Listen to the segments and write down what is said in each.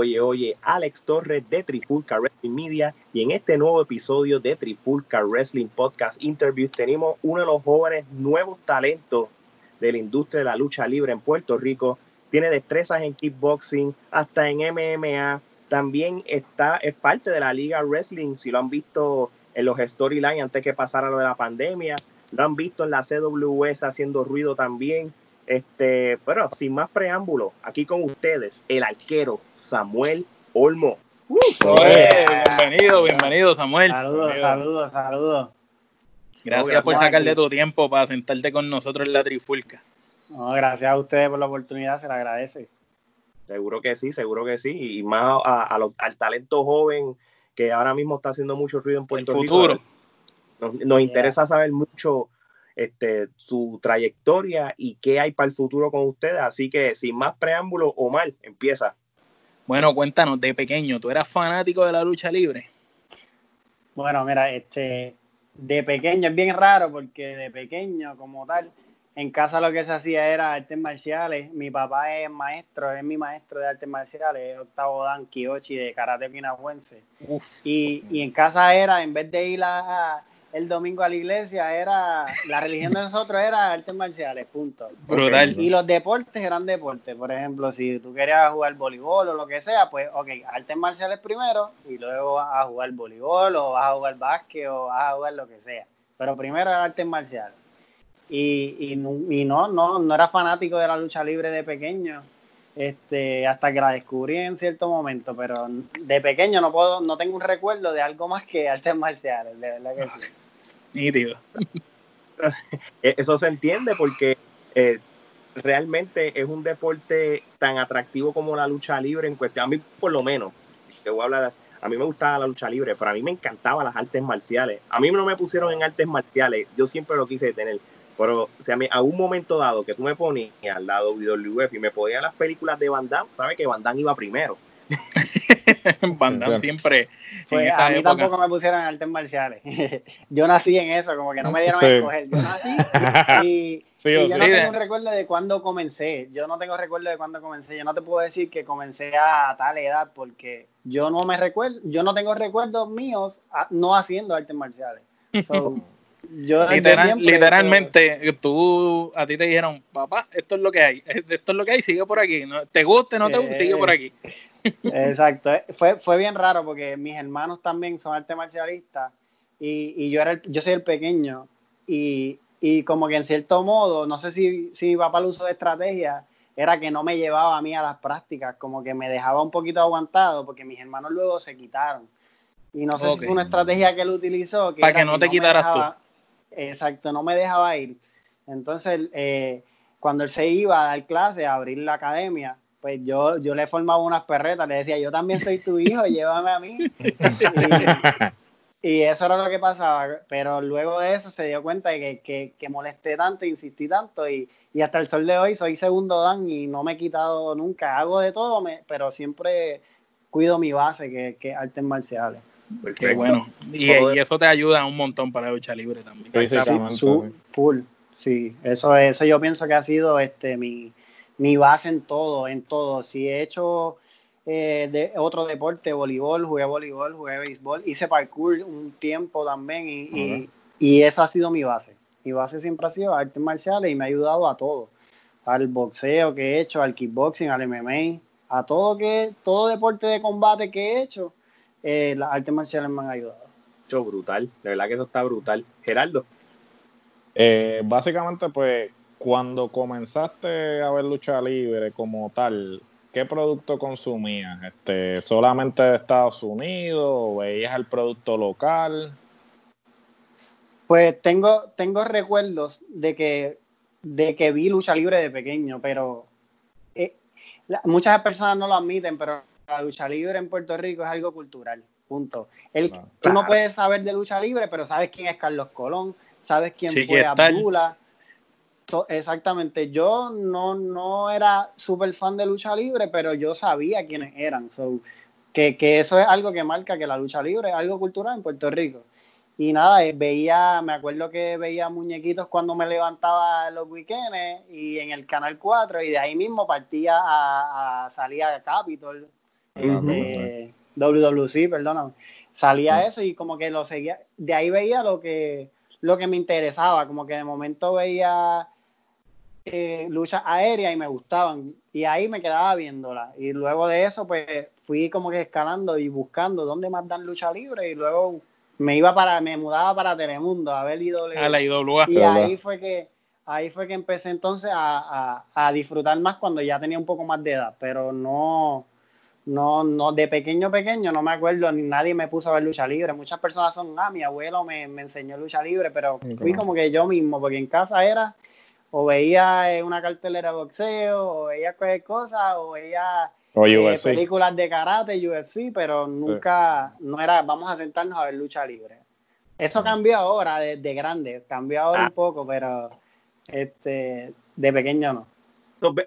Oye, oye, Alex Torres de Trifulca Wrestling Media y en este nuevo episodio de Trifulca Wrestling Podcast Interview tenemos uno de los jóvenes nuevos talentos de la industria de la lucha libre en Puerto Rico. Tiene destrezas en kickboxing, hasta en MMA. También está, es parte de la Liga Wrestling, si lo han visto en los storylines antes que pasara lo de la pandemia. Lo han visto en la CWS haciendo ruido también. Este, pero sin más preámbulos, aquí con ustedes, el arquero Samuel Olmo. bienvenido, bienvenido, Samuel. Saludos, saludos, saludos. Gracias, por sacarle tu tiempo para sentarte con nosotros en la trifulca. No, gracias a ustedes por la oportunidad, se le agradece. Seguro que sí, seguro que sí. Y más al talento joven que ahora mismo está haciendo mucho ruido en Puerto el futuro. Nos, interesa saber mucho este, su trayectoria y qué hay para el futuro con ustedes. Así que sin más preámbulos, Omar, empieza. Bueno, cuéntanos, de pequeño, ¿tú eras fanático de la lucha libre? Bueno, mira, este, de pequeño es bien raro porque de pequeño como tal, en casa lo que se hacía era artes marciales. Mi papá es maestro, es mi maestro de artes marciales, es octavo dan Kiyoshi de karate pinahuense. Y, y en casa era, en vez de ir a, el domingo a la iglesia era, la religión de nosotros era artes marciales, punto. Y los deportes eran deportes, por ejemplo, si tú querías jugar voleibol o lo que sea, pues ok, artes marciales primero y luego vas a jugar voleibol o vas a jugar básquet o vas a jugar lo que sea. Pero primero era artes marciales. Y, y, y no, no, no era fanático de la lucha libre de pequeño. Este, hasta que la descubrí en cierto momento, pero de pequeño no puedo, no tengo un recuerdo de algo más que artes marciales, de verdad que sí. Nítido. E-, eso se entiende porque eh, realmente es un deporte tan atractivo como la lucha libre en cuestión. A mí, por lo menos, te voy a hablar, a mí me gustaba la lucha libre, pero a mí me encantaban las artes marciales. A mí no me pusieron en artes marciales, yo siempre lo quise tener. Pero, o sea, a un momento dado que tú me ponías al lado de WWF y me ponías las películas de Van Damme, sabes que Van Damme iba primero. Van Damme siempre. Pues a mí tampoco me pusieron en artes marciales. yo nací en eso, como que no me dieron a escoger. Yo nací y, yo no tengo un recuerdo de cuándo comencé. Yo no tengo recuerdo de cuándo comencé. Yo no te puedo decir que comencé a tal edad porque yo no me recuerdo, yo no tengo recuerdos míos no haciendo artes marciales. Literalmente, tú, a ti te dijeron, papá, esto es lo que hay, esto es lo que hay, sigue por aquí, ¿no? te guste, no te guste, sigue por aquí. Exacto, fue, fue bien raro porque mis hermanos también son arte marcialistas y, y yo, era yo soy el pequeño y, y, como que en cierto modo, no sé si, si mi papá lo usó de estrategia, era que no me llevaba a mí a las prácticas, como que me dejaba un poquito aguantado porque mis hermanos luego se quitaron. Y no sé si fue una estrategia que él utilizó. Para que, no te quitaras tú Exacto, no me dejaba ir. Entonces, eh, cuando él se iba a dar clase, a abrir la academia, pues yo, yo le formaba unas perretas, le decía, yo también soy tu hijo, llévame a mí. Y, eso era lo que pasaba, pero luego de eso se dio cuenta de que, que, molesté tanto, insistí tanto y, hasta el sol de hoy soy segundo dan y no me he quitado nunca, hago de todo, pero siempre cuido mi base, que, que artes marciales. Qué bueno. Y, eso te ayuda un montón para la lucha libre también. Sí, full. Sí, eso, eso yo pienso que ha sido este mi, base en todo, en todo. Si he hecho eh, de otro deporte, voleibol, jugué voleibol, jugué béisbol, hice parkour un tiempo también y, y, esa ha sido mi base. Mi base siempre ha sido artes marciales y me ha ayudado a todo. Al boxeo que he hecho, al kickboxing, al MMA, a todo que todo deporte de combate que he hecho eh, las artes marciales me han ayudado. Mucho brutal, de verdad que eso está brutal. Gerardo. Eh, básicamente, pues, cuando comenzaste a ver lucha libre como tal, ¿qué producto consumías? Este, ¿Solamente de Estados Unidos o veías el producto local? Pues tengo, tengo recuerdos de que, de que vi lucha libre de pequeño, pero eh, muchas personas no lo admiten, pero la lucha libre en Puerto Rico es algo cultural, punto. El, Tú no puedes saber de lucha libre, pero sabes quién es Carlos Colón, sabes quién fue Abdullah. Exactamente, yo no, no era súper fan de lucha libre, pero yo sabía quiénes eran. So, que, que, eso es algo que marca que la lucha libre es algo cultural en Puerto Rico. Y nada, eh, veía, me acuerdo que veía muñequitos cuando me levantaba los weekends y en el Canal 4 y de ahí mismo partía a, a salir a Capitol este, WWC, perdóname. Salía eso y como que lo seguía, de ahí veía lo que, lo que me interesaba, como que de momento veía eh, luchas aéreas y me gustaban y ahí me quedaba viéndola y luego de eso pues fui como que escalando y buscando dónde más dan lucha libre y luego me iba para, me mudaba para Telemundo a ver IW. A la IWA. Y ahí fue que, ahí fue que empecé entonces a, a, disfrutar más cuando ya tenía un poco más de edad, pero no, no, no, de pequeño pequeño no me acuerdo, ni nadie me puso a ver lucha libre. Muchas personas son, ah, mi abuelo me, me enseñó lucha libre, pero fui como que yo mismo, porque en casa era, o veía eh, una cartelera de boxeo, o veía cualquier cosa, o veía eh, películas de karate, UFC, pero nunca, no era, vamos a sentarnos a ver lucha libre. Eso cambió ahora, de, grande, cambió ahora un ah. poco, pero este, de pequeño no.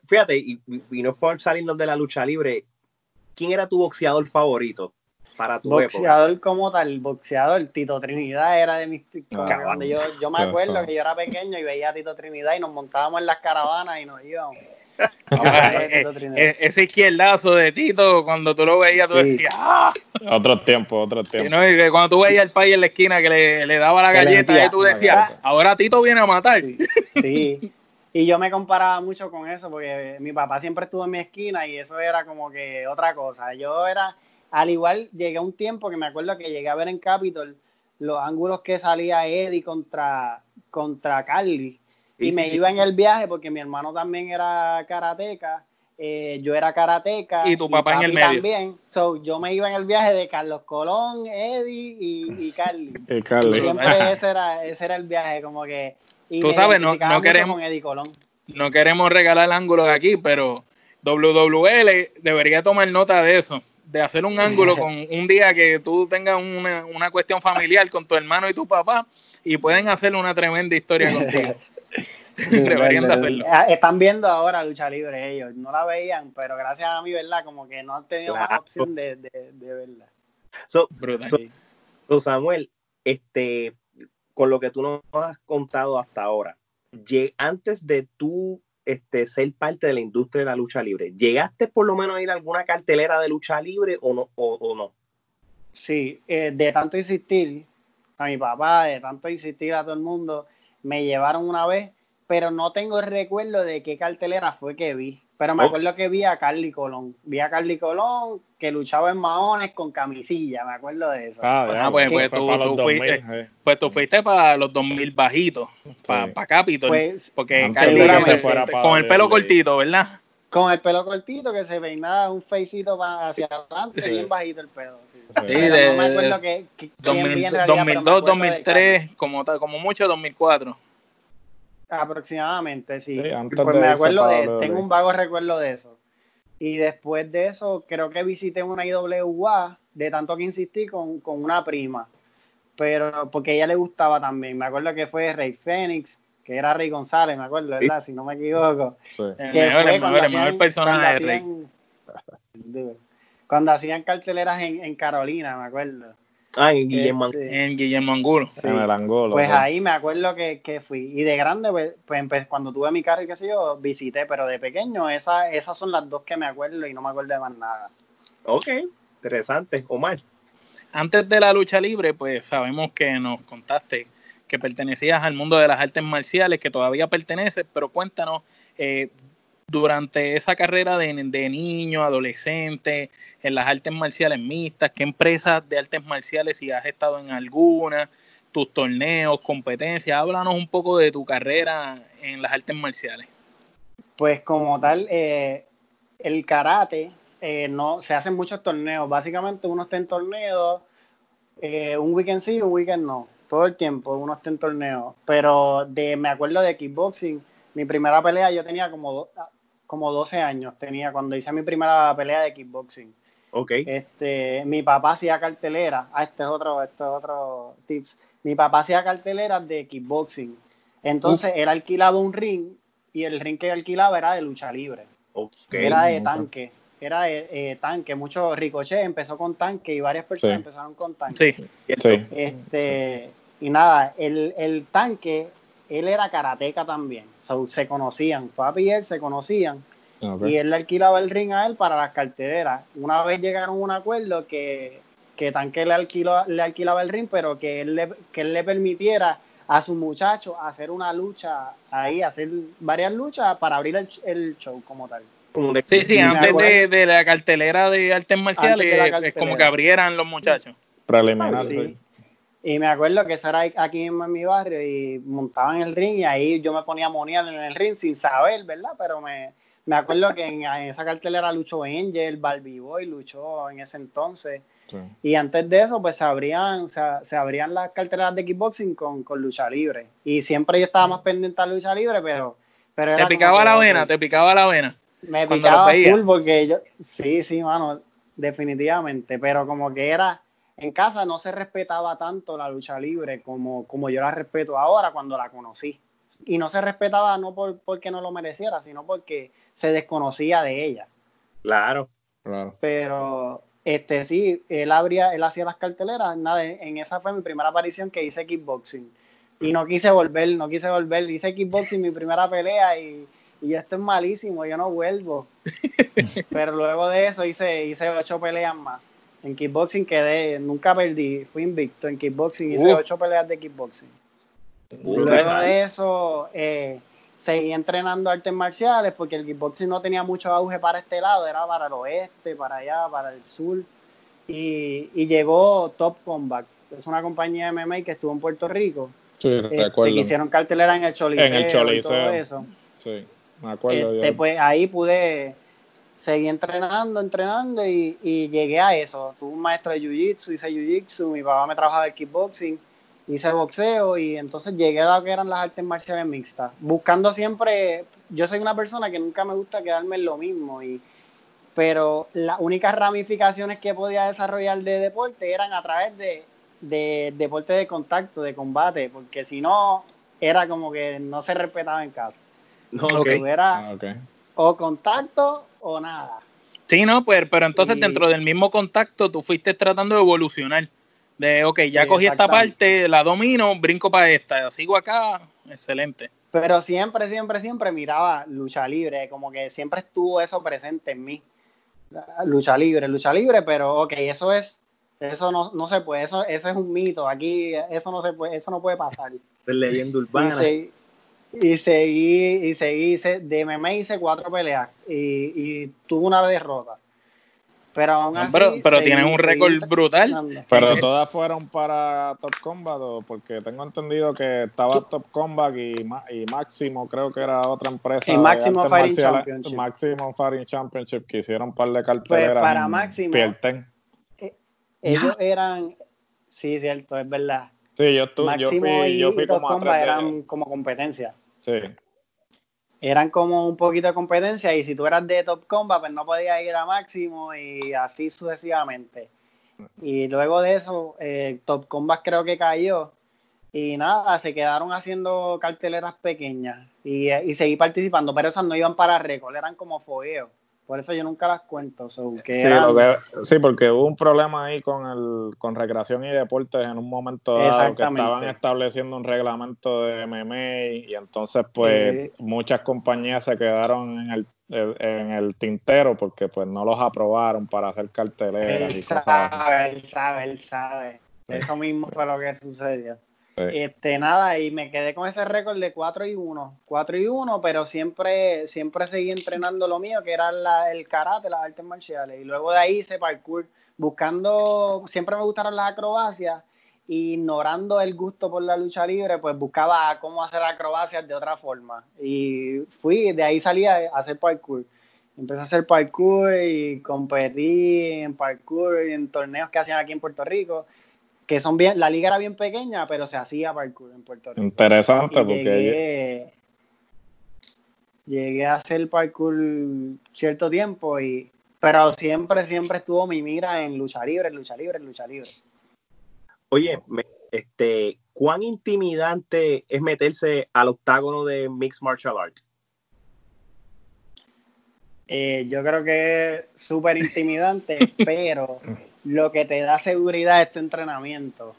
fíjate, y, y, no es por salirnos de la lucha libre, ¿quién era tu boxeador favorito? Para tu boxeador como tal, boxeador, Tito Trinidad era de mis... Ah, yo, yo me acuerdo que yo era pequeño y veía a Tito Trinidad y nos montábamos en las caravanas y nos íbamos. Eh, eh, ese izquierdazo de Tito, cuando tú lo veías, tú decías, ¡ah! Otro tiempo, otro tiempo. Y cuando tú veías el país en la esquina que le, le daba la galleta, y tú decías, ahora Tito viene a matar. Sí. Y yo me comparaba mucho con eso, porque mi papá siempre estuvo en mi esquina y eso era como que otra cosa. Yo era, al igual, llegué a un tiempo que me acuerdo que llegué a ver en Capitol los ángulos que salía Eddie contra, contra Carly y me iba en el viaje porque mi hermano también era karateca, eh, yo era karateca. Y tu papá en el medio. También. So, yo me iba en el viaje de Carlos Colón, Eddie y, y Carly. Siempre ese era, ese era el viaje, como que. Tú sabes, no, no queremos. No queremos regalar ángulos aquí, pero WWL debería tomar nota de eso de hacer un ángulo con un día que tú tengas una, una, cuestión familiar con tu hermano y tu papá y pueden hacer una tremenda historia contigo. Ah, están viendo ahora lucha libre ellos, no la veían, pero gracias a mí, ¿verdad? Como que no han tenido la opción de, de, verla. So, Samuel, este, con lo que tú nos has contado hasta ahora, antes de tú este, ser parte de la industria de la lucha libre, ¿llegaste por lo menos a ir a alguna cartelera de lucha libre o no? O, no? Sí, eh, de tanto insistir a mi papá, de tanto insistir a todo el mundo, me llevaron una vez pero no tengo el recuerdo de qué cartelera fue que vi. Pero me oh. acuerdo que vi a Carly Colón. Vi a Carly Colón que luchaba en maones con camisilla, me acuerdo de eso. Ah, ah pues, pues, tú, fuiste, eh. pues tú fuiste para los 2000 bajitos, para, para Capitol. Pues, porque Carly con el pelo cortito, ¿verdad? Con el pelo cortito que se peinaba un feicito hacia adelante, bien bajito el pelo. Sí, de, no me acuerdo que, 2002, 2003, como, como mucho 2004. Aproximadamente, sí. pues me acuerdo de, tengo un vago recuerdo de eso. Y después de eso, creo que visité una IWA, de tanto que insistí con, con una prima. Pero porque a ella le gustaba también. Me acuerdo que fue Rey Fénix, que era Rey González, me acuerdo, ¿verdad? Si no me equivoco. Sí. El mejor, el mejor, personaje de Rey. Cuando hacían carteleras en, en Carolina, me acuerdo. Ah, en Guillermo, este, en Guillermo Angulo. En el Angulo. Pues ahí me acuerdo que, que, fui. Y de grande, pues, pues cuando tuve mi carro y qué sé yo, visité, pero de pequeño esa, esas son las dos que me acuerdo y no me acuerdo de más nada. Ok, interesante. Omar. Antes de la lucha libre, pues sabemos que nos contaste que pertenecías al mundo de las artes marciales, que todavía perteneces, pero cuéntanos eh, durante esa carrera de, de, niño, adolescente, en las artes marciales mixtas, qué empresas de artes marciales, si has estado en alguna, tus torneos, competencias, háblanos un poco de tu carrera en las artes marciales. Pues como tal, eh, el karate, eh, no, se hacen muchos torneos, básicamente uno está en torneo, eh, un weekend sí, un weekend no, todo el tiempo uno está en torneo, pero de, me acuerdo de kickboxing, mi primera pelea yo tenía como como 12 años tenía cuando hice mi primera pelea de kickboxing. Ok. Este, mi papá hacía cartelera. Ah, este es otro, este otro tips. Mi papá hacía carteleras de kickboxing. Entonces él alquilaba un ring y el ring que alquilaba era de lucha libre. Okay. Era de tanque. Era de eh, tanque. Mucho ricochet empezó con tanque y varias personas empezaron con tanque. Sí. Este, y nada, el, el tanque él era karateca también, se conocían, papi y él se conocían. Y él le alquilaba el ring a él para las carteleras. Una vez llegaron a un acuerdo que, que Tanque le, alquiló, le alquilaba el ring, pero que él le, que él le permitiera a su muchacho hacer una lucha ahí, hacer varias luchas para abrir el, el show como tal. Sí, sí, antes de, de, la cartelera de artes marciales, es como que abrieran los muchachos. Preliminar, sí. Y me acuerdo que eso era aquí en mi barrio y montaban el ring y ahí yo me ponía a monear en el ring sin saber, ¿verdad? Pero me, me acuerdo que en, esa cartelera luchó Angel, Barbie Boy luchó en ese entonces. Y antes de eso, pues se abrían, se, abrían las carteleras de kickboxing con, con, lucha libre. Y siempre yo estaba más pendiente a lucha libre, pero... pero te picaba la vena, te picaba la vena. Me picaba full porque yo... Sí, sí, mano, definitivamente. Pero como que era... En casa no se respetaba tanto la lucha libre como, como yo la respeto ahora cuando la conocí. Y no se respetaba no por, porque no lo mereciera, sino porque se desconocía de ella. Claro, claro. Pero este sí, él abría, él hacía las carteleras, nada, en esa fue mi primera aparición que hice kickboxing. Y no quise volver, no quise volver, hice kickboxing mi primera pelea y, y esto es malísimo, yo no vuelvo. Pero luego de eso hice, hice ocho peleas más. En kickboxing quedé, nunca perdí, fui invicto en kickboxing, hice ocho peleas de kickboxing. luego de eso, eh, seguí entrenando artes marciales porque el kickboxing no tenía mucho auge para este lado, era para el oeste, para allá, para el sur. Y, llegó Top Combat, es una compañía de MMA que estuvo en Puerto Rico. Sí, este, Que hicieron cartelera en el Choliseo, en el Choliseo. y todo eso. Sí, me acuerdo. Este, pues ahí pude seguir entrenando, entrenando y, y llegué a eso. Tuve un maestro de Jiu-Jitsu, hice Jiu-Jitsu, mi papá me trabajaba de kickboxing hice boxeo y entonces llegué a lo que eran las artes marciales mixtas, buscando siempre, yo soy una persona que nunca me gusta quedarme en lo mismo, y, pero las únicas ramificaciones que podía desarrollar de deporte eran a través de, de deporte de contacto, de combate, porque si no, era como que no se respetaba en casa. No, okay. Era ah, o contacto o nada. Sí, no, pues, pero entonces dentro del mismo contacto tú fuiste tratando de evolucionar. De, ok, ya cogí esta parte, la domino, brinco para esta, sigo acá, excelente. Pero siempre, siempre, siempre miraba lucha libre, como que siempre estuvo eso presente en mí. Lucha libre, lucha libre, pero ok, eso es, eso no, no se puede, eso, eso es un mito, aquí eso no se puede, eso no puede pasar. Es leyenda urbana. Y, seguí, y seguí, de MMA hice cuatro peleas y, y tuve una derrota. Pero aún así. pero, tienen un récord brutal. Pero todas fueron para Top Combat, porque tengo entendido que estaba Top Combat y, y Máximo, creo que era otra empresa. Y Máximo Fighting Championship. Máximo Fighting Championship, que hicieron un par de carteras. Pues para Máximo. Eh, ellos eran. Sí, cierto, es verdad. Sí, yo, estuve, yo fui, yo fui como Top eran como competencia. Sí eran como un poquito de competencia y si tú eras de Top Combat, pues no podías ir a máximo y así sucesivamente. Y luego de eso, eh, Top Combat creo que cayó y nada, se quedaron haciendo carteleras pequeñas y, y seguí participando, pero esas no iban para récord, eran como fogueos. Por eso yo nunca las cuento. sí, porque hubo un problema ahí con el con recreación y deportes en un momento dado que estaban estableciendo un reglamento de MMA y entonces pues muchas compañías se quedaron en el, en el tintero porque pues no los aprobaron para hacer carteleras. Él sabe, él sabe, él sabe. Eso mismo fue lo que sucedió. Este, nada, y me quedé con ese récord de 4 y 1. 4 y 1, pero siempre, siempre seguí entrenando lo mío, que era el karate, las artes marciales. Y luego de ahí hice parkour, buscando, siempre me gustaron las acrobacias, ignorando el gusto por la lucha libre, pues buscaba cómo hacer acrobacias de otra forma. Y fui, de ahí salí a hacer parkour. Empecé a hacer parkour y competí en parkour y en torneos que hacían aquí en Puerto Rico que son bien, la liga era bien pequeña, pero se hacía parkour en Puerto Rico. Interesante, porque llegué, a hacer parkour cierto tiempo y pero siempre, siempre estuvo mi mira en lucha libre, lucha libre, lucha libre. Oye, este, ¿cuán intimidante es meterse al octágono de Mixed Martial Arts? Eh, yo creo que es súper intimidante, pero lo que te da seguridad es tu entrenamiento.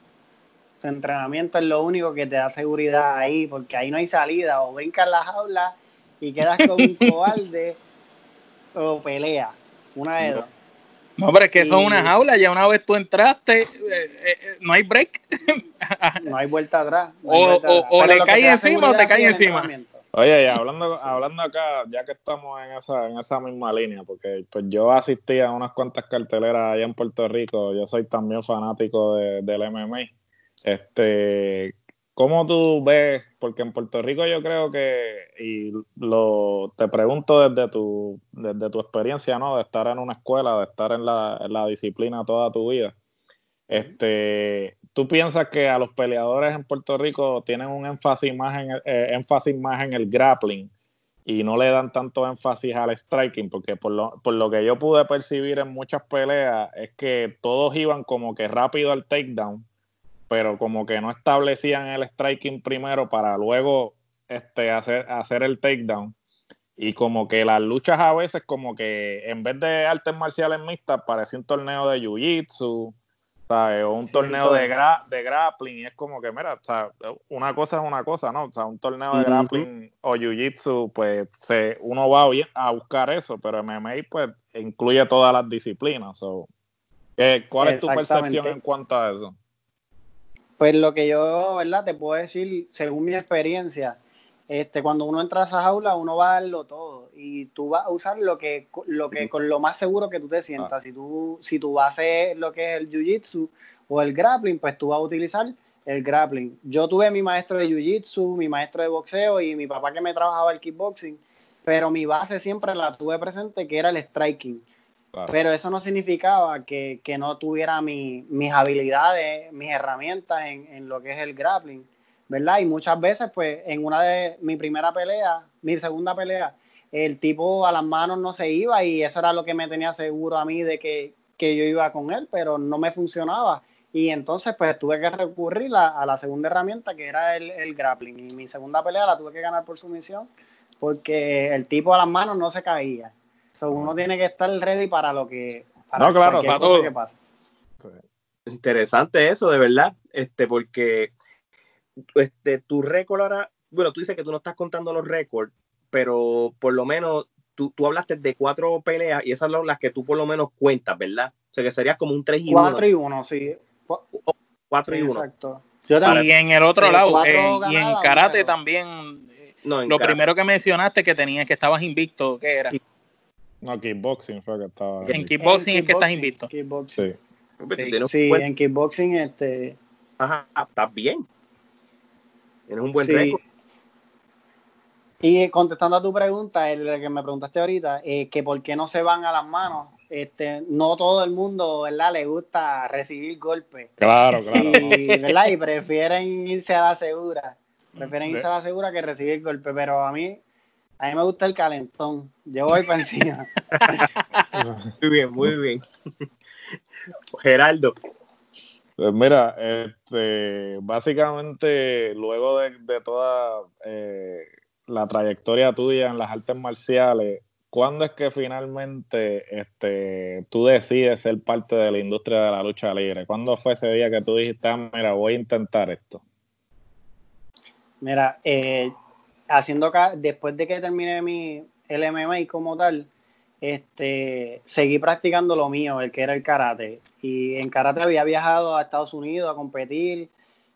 Tu entrenamiento es lo único que te da seguridad ahí, porque ahí no hay salida. O brincas la jaula y quedas con un cobarde, o pelea. Una de dos. No, pero es que eso es una jaula, ya una vez tú entraste, eh, eh, no hay break. no hay vuelta atrás. o, le cae encima o te cae encima. Oye, y hablando, hablando acá, ya que estamos en esa, en esa misma línea, porque pues yo asistí a unas cuantas carteleras allá en Puerto Rico, yo soy también fanático del MMA. Este, ¿Cómo tú ves? Porque en Puerto Rico yo creo que, y lo te pregunto desde tu, desde tu experiencia, ¿no? De estar en una escuela, de estar en la, en la disciplina toda tu vida. Este, ¿Tú piensas que a los peleadores en Puerto Rico tienen un énfasis más en eh, énfasis más en el grappling y no le dan tanto énfasis al striking? Porque por lo, por lo que yo pude percibir en muchas peleas es que todos iban como que rápido al takedown, pero como que no establecían el striking primero para luego este, hacer, hacer el takedown. Y como que las luchas a veces como que en vez de artes marciales mixtas parece un torneo de jiu-jitsu o un torneo de, de grappling, y es como que, mira, o sea, una cosa es una cosa, ¿no? O sea, un torneo de grappling o jiu-jitsu, pues se, uno va a buscar eso, pero MMA, pues, incluye todas las disciplinas. ¿Cuál es tu percepción en cuanto a eso? Pues lo que yo, ¿verdad? Te puedo decir, según mi experiencia, este, cuando uno entra a esa jaula, uno va a darlo todo y tú vas a usar lo que, lo que con lo más seguro que tú te sientas. Ah. Si tú, si tú vas a hacer lo que es el jiu-jitsu o el grappling, pues tú vas a utilizar el grappling. Yo tuve mi maestro de jiu-jitsu, mi maestro de boxeo y mi papá que me trabajaba el kickboxing, pero mi base siempre la tuve presente que era el striking. Pero eso no significaba que, que no tuviera mi, mis habilidades, mis herramientas en, en lo que es el grappling ¿verdad? Y muchas veces, pues, en una de mi primera pelea, mi segunda pelea, el tipo a las manos no se iba y eso era lo que me tenía seguro a mí de que, que yo iba con él, pero no me funcionaba. Y entonces, pues, tuve que recurrir a, la segunda herramienta, que era el, el, grappling. Y mi segunda pelea la tuve que ganar por sumisión, porque el tipo a las manos no se caía. So, uno tiene que estar ready para lo que... Para no, claro, para todo. Que pasa. Interesante eso, de verdad, este, porque este, tu récord ahora, bueno, tú dices que tú no estás contando los récords, pero por lo menos tú, tú, hablaste de cuatro peleas y esas son las que tú por lo menos cuentas, ¿verdad? O sea, que sería como un 3 y 1. 4 y 1, sí. 4 y 1. Exacto. y en el otro lado, y en karate también, no, lo primero que mencionaste que tenías que estabas invicto, ¿qué era? No, kickboxing fue que estaba. En kickboxing, es que estás invicto. Sí. Sí, en kickboxing, este. Ajá, estás bien. Tienes un buen récord. Y contestando a tu pregunta, el que me preguntaste ahorita, eh, que por qué no se van a las manos, este, no todo el mundo, ¿verdad? Le gusta recibir golpes. Claro, claro. Y, ¿verdad? y prefieren irse a la segura. Prefieren irse a la segura que recibir golpes. Pero a mí, a mí me gusta el calentón. Yo voy para encima. muy bien, muy bien. Geraldo. Pues mira, este, básicamente luego de, toda eh, la trayectoria tuya en las artes marciales, ¿cuándo es que finalmente este, tú decides ser parte de la industria de la lucha libre? ¿Cuándo fue ese día que tú dijiste, ah, mira, voy a intentar esto? Mira, eh, haciendo después de que terminé mi LMMA como tal, este, seguí practicando lo mío, el que era el karate. Y en karate había viajado a Estados Unidos a competir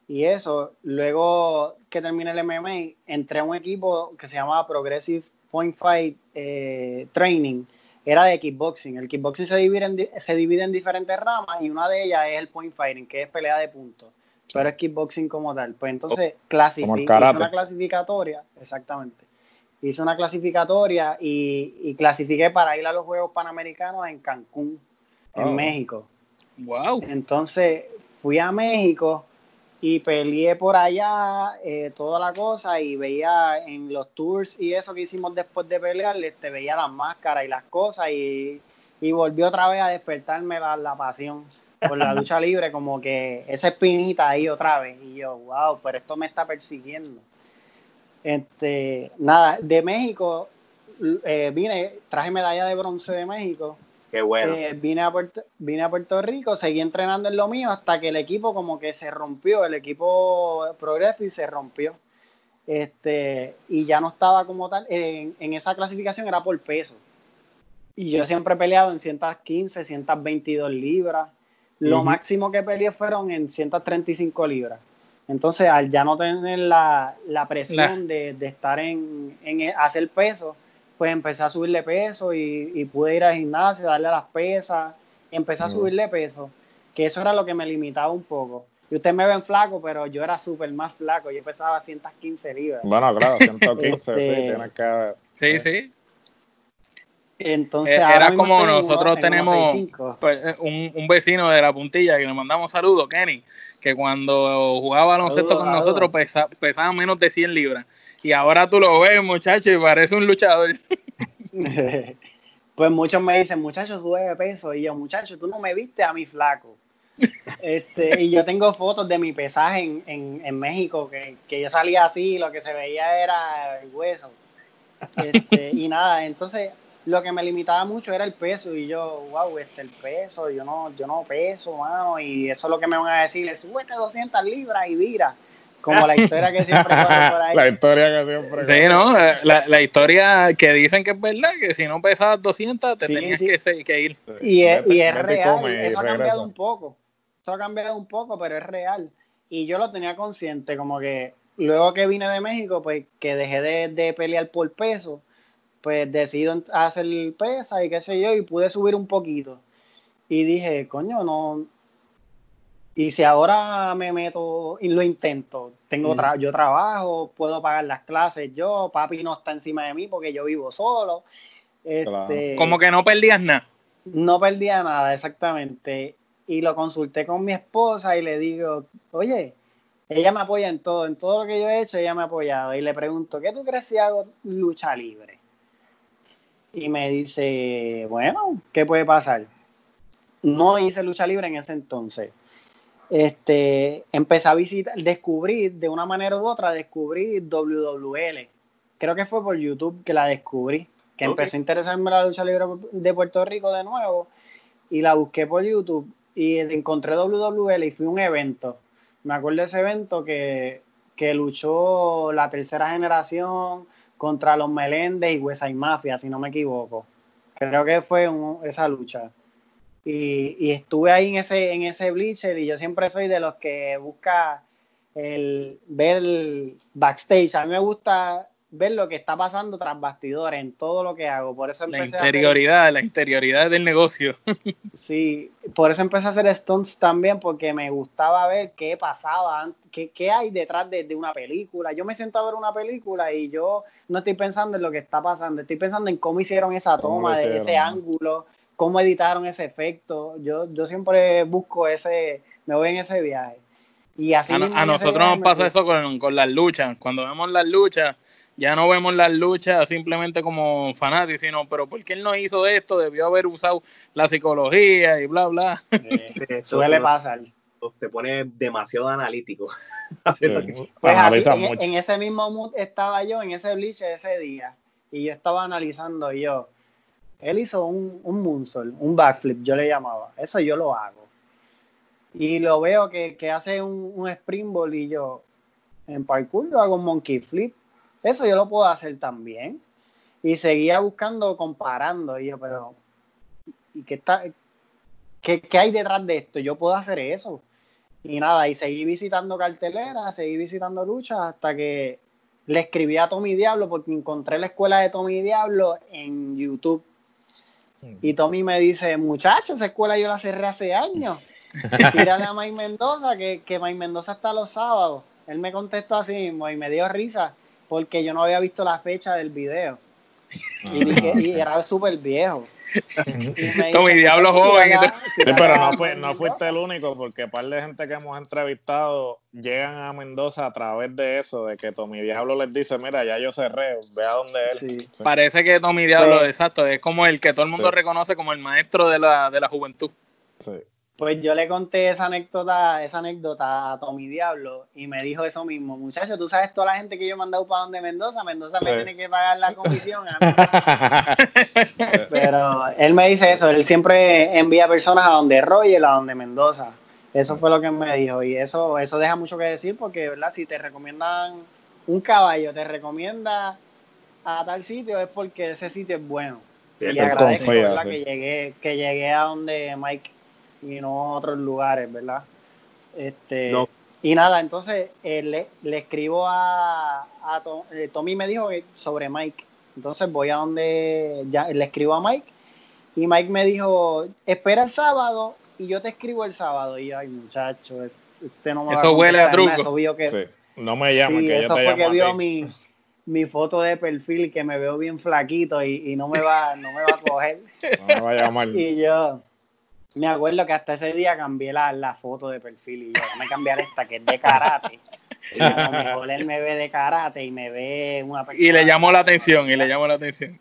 y eso. Luego que terminé el MMA, entré a un equipo que se llamaba Progressive Point Fight eh, Training. Era de kickboxing. El kickboxing se divide, en, se divide en diferentes ramas y una de ellas es el point fighting, que es pelea de puntos. Pero es kickboxing como tal. Pues entonces clasifiqué, una clasificatoria, exactamente hice una clasificatoria y, clasifiqué para ir a los Juegos Panamericanos en Cancún, en oh. México. Wow. Entonces fui a México y peleé por allá eh, toda la cosa y veía en los tours y eso que hicimos después de pelear, te este, veía las máscaras y las cosas y, y volvió otra vez a despertarme la, la pasión por la lucha libre, como que esa espinita ahí otra vez. Y yo, wow, pero esto me está persiguiendo. Este, nada, de México eh, vine, traje medalla de bronce de México. Qué bueno. Eh, vine, a Puerto, vine a Puerto Rico, seguí entrenando en lo mío hasta que el equipo como que se rompió, el equipo Progressive se rompió. Este, y ya no estaba como tal, en, esa clasificación era por peso. Y yo siempre he peleado en 115, 122 libras. Lo máximo que peleé fueron en 135 libras. Entonces, al ya no tener la, presión de, estar en, en, hacer peso, pues empecé a subirle peso y, pude ir al gimnasio, darle a las pesas, y empecé a subirle peso, que eso era lo que me limitaba un poco. Y ustedes me ven flaco, pero yo era súper más flaco, yo pesaba 115 libras. Bueno, claro, 115, sí, este, tienes que... Sí, sí. Entonces, eh, era como nosotros tenemos pues, eh, un, un, vecino de la puntilla que le mandamos saludos, Kenny, que cuando jugaba baloncesto con nosotros pesaba menos de 100 libras. Y ahora tú lo ves, muchacho, y parece un luchador. pues muchos me dicen, muchachos, sube de peso. Y yo, muchacho, tú no me viste a mi flaco. este, y yo tengo fotos de mi pesaje en, México, que, yo salía así, lo que se veía era el hueso. Este, y nada, entonces lo que me limitaba mucho era el peso. Y yo, wow, este el peso, yo no, yo no peso, mano. Y eso es lo que me van a decir, súbete 200 libras y vira como la historia que siempre por ahí. La historia que siempre Sí, ¿no? La, la, historia que dicen que es verdad, que si no pesabas 200 te tenías Que, que, ir. Y es, y es real, eso ha cambiado un poco. Eso ha cambiado un poco, pero es real. Y yo lo tenía consciente, como que luego que vine de México, pues que dejé de, de pelear por peso, pues decido hacer pesa y qué sé yo, y pude subir un poquito. Y dije, coño, no, y si ahora me meto y lo intento, tengo yo trabajo, puedo pagar las clases yo, papi no está encima de mí porque yo vivo solo. Este, Como que no perdías nada. No perdía nada, exactamente. Y lo consulté con mi esposa y le digo, oye, ella me apoya en todo, en todo lo que yo he hecho, ella me ha apoyado. Y le pregunto, ¿qué tú crees si hago lucha libre? Y me dice, bueno, ¿qué puede pasar? No hice lucha libre en ese entonces este, empecé a visitar, descubrir de una manera u otra, descubrí WWL. Creo que fue por YouTube que la descubrí, que empecé a interesarme la lucha libre de Puerto Rico de nuevo y la busqué por YouTube y encontré WWL y fui a un evento. Me acuerdo de ese evento que, que luchó la tercera generación contra los Meléndez y Huesa y Mafia, si no me equivoco. Creo que fue esa lucha. Y, estuve ahí en ese, en ese bleacher y yo siempre soy de los que busca el ver el backstage. A mí me gusta ver lo que está pasando tras bastidores en todo lo que hago. Por eso la interioridad, la interioridad del negocio. sí, por eso empecé a hacer stunts también, porque me gustaba ver qué pasaba, qué, qué hay detrás de, de, una película. Yo me siento a ver una película y yo no estoy pensando en lo que está pasando, estoy pensando en cómo hicieron esa toma, de ese ángulo, cómo editaron ese efecto. Yo, yo siempre busco ese, me voy en ese viaje. Y así a, nosotros nos pasa eso con, con, las luchas. Cuando vemos las luchas, ya no vemos las luchas simplemente como fanáticos, sino, pero ¿por qué él no hizo esto? Debió haber usado la psicología y bla, bla. Eh, suele pasar. Te pone demasiado analítico. pues así, en, en, ese mismo mood estaba yo, en ese bleach ese día. Y yo estaba analizando yo, él hizo un, un moonsault, un backflip, yo le llamaba. Eso yo lo hago. Y lo veo que, hace un, un springboard y yo, en parkour yo hago un monkey flip. Eso yo lo puedo hacer también. Y seguía buscando, comparando. Y yo, pero, ¿y qué, está, qué, qué hay detrás de esto? Yo puedo hacer eso. Y nada, y seguí visitando carteleras, seguí visitando luchas hasta que le escribí a Tommy Diablo porque encontré la escuela de Tommy Diablo en YouTube y Tommy me dice, muchacho, esa escuela yo la cerré hace años. Tírale a Mike Mendoza, que, que Mike Mendoza está los sábados. Él me contestó así mismo y me dio risa porque yo no había visto la fecha del video. Y, era súper viejo. Tommy Diablo joven. pero no, fue, no fuiste el único, porque un par de gente que hemos entrevistado llegan a Mendoza a través de eso, de que Tommy Diablo les dice, mira, ya yo cerré, ve a donde él. Parece que Tommy Diablo, pues exacto, es como el que todo el mundo reconoce como el maestro de la, de la juventud. Sí. Pues yo le conté esa anécdota, esa anécdota a Tommy Diablo y me dijo eso mismo, muchacho, tú sabes toda la gente que yo he mandado para donde Mendoza, Mendoza me tiene que pagar la comisión. Pero él me dice eso, él siempre envía personas a donde Roger, a donde Mendoza. Eso fue lo que me dijo y eso, eso deja mucho que decir porque, ¿verdad? Si te recomiendan un caballo, te recomienda a tal sitio es porque ese sitio es bueno. y agradezco que, llegué, que llegué a donde Mike y no a otros lugares, ¿verdad? Este, Y nada, entonces eh, le, le, escribo a, a eh, Tommy me dijo sobre Mike. Entonces voy a donde ya le escribo a Mike y Mike me dijo, espera el sábado y yo te escribo el sábado. Y ay, muchacho, este no me Eso huele a truco. Eso que, No me llamen, que yo te llamo que vio mi, mi, foto de perfil que me veo bien flaquito y, y, no, me va, no me va a coger. No me va a llamar. y yo me acuerdo que hasta ese día cambié la, la foto de perfil y yo me cambiar esta que es de karate. Y a lo mejor él me ve de karate y me ve una persona. Y le llamó la atención, y le llamó la atención.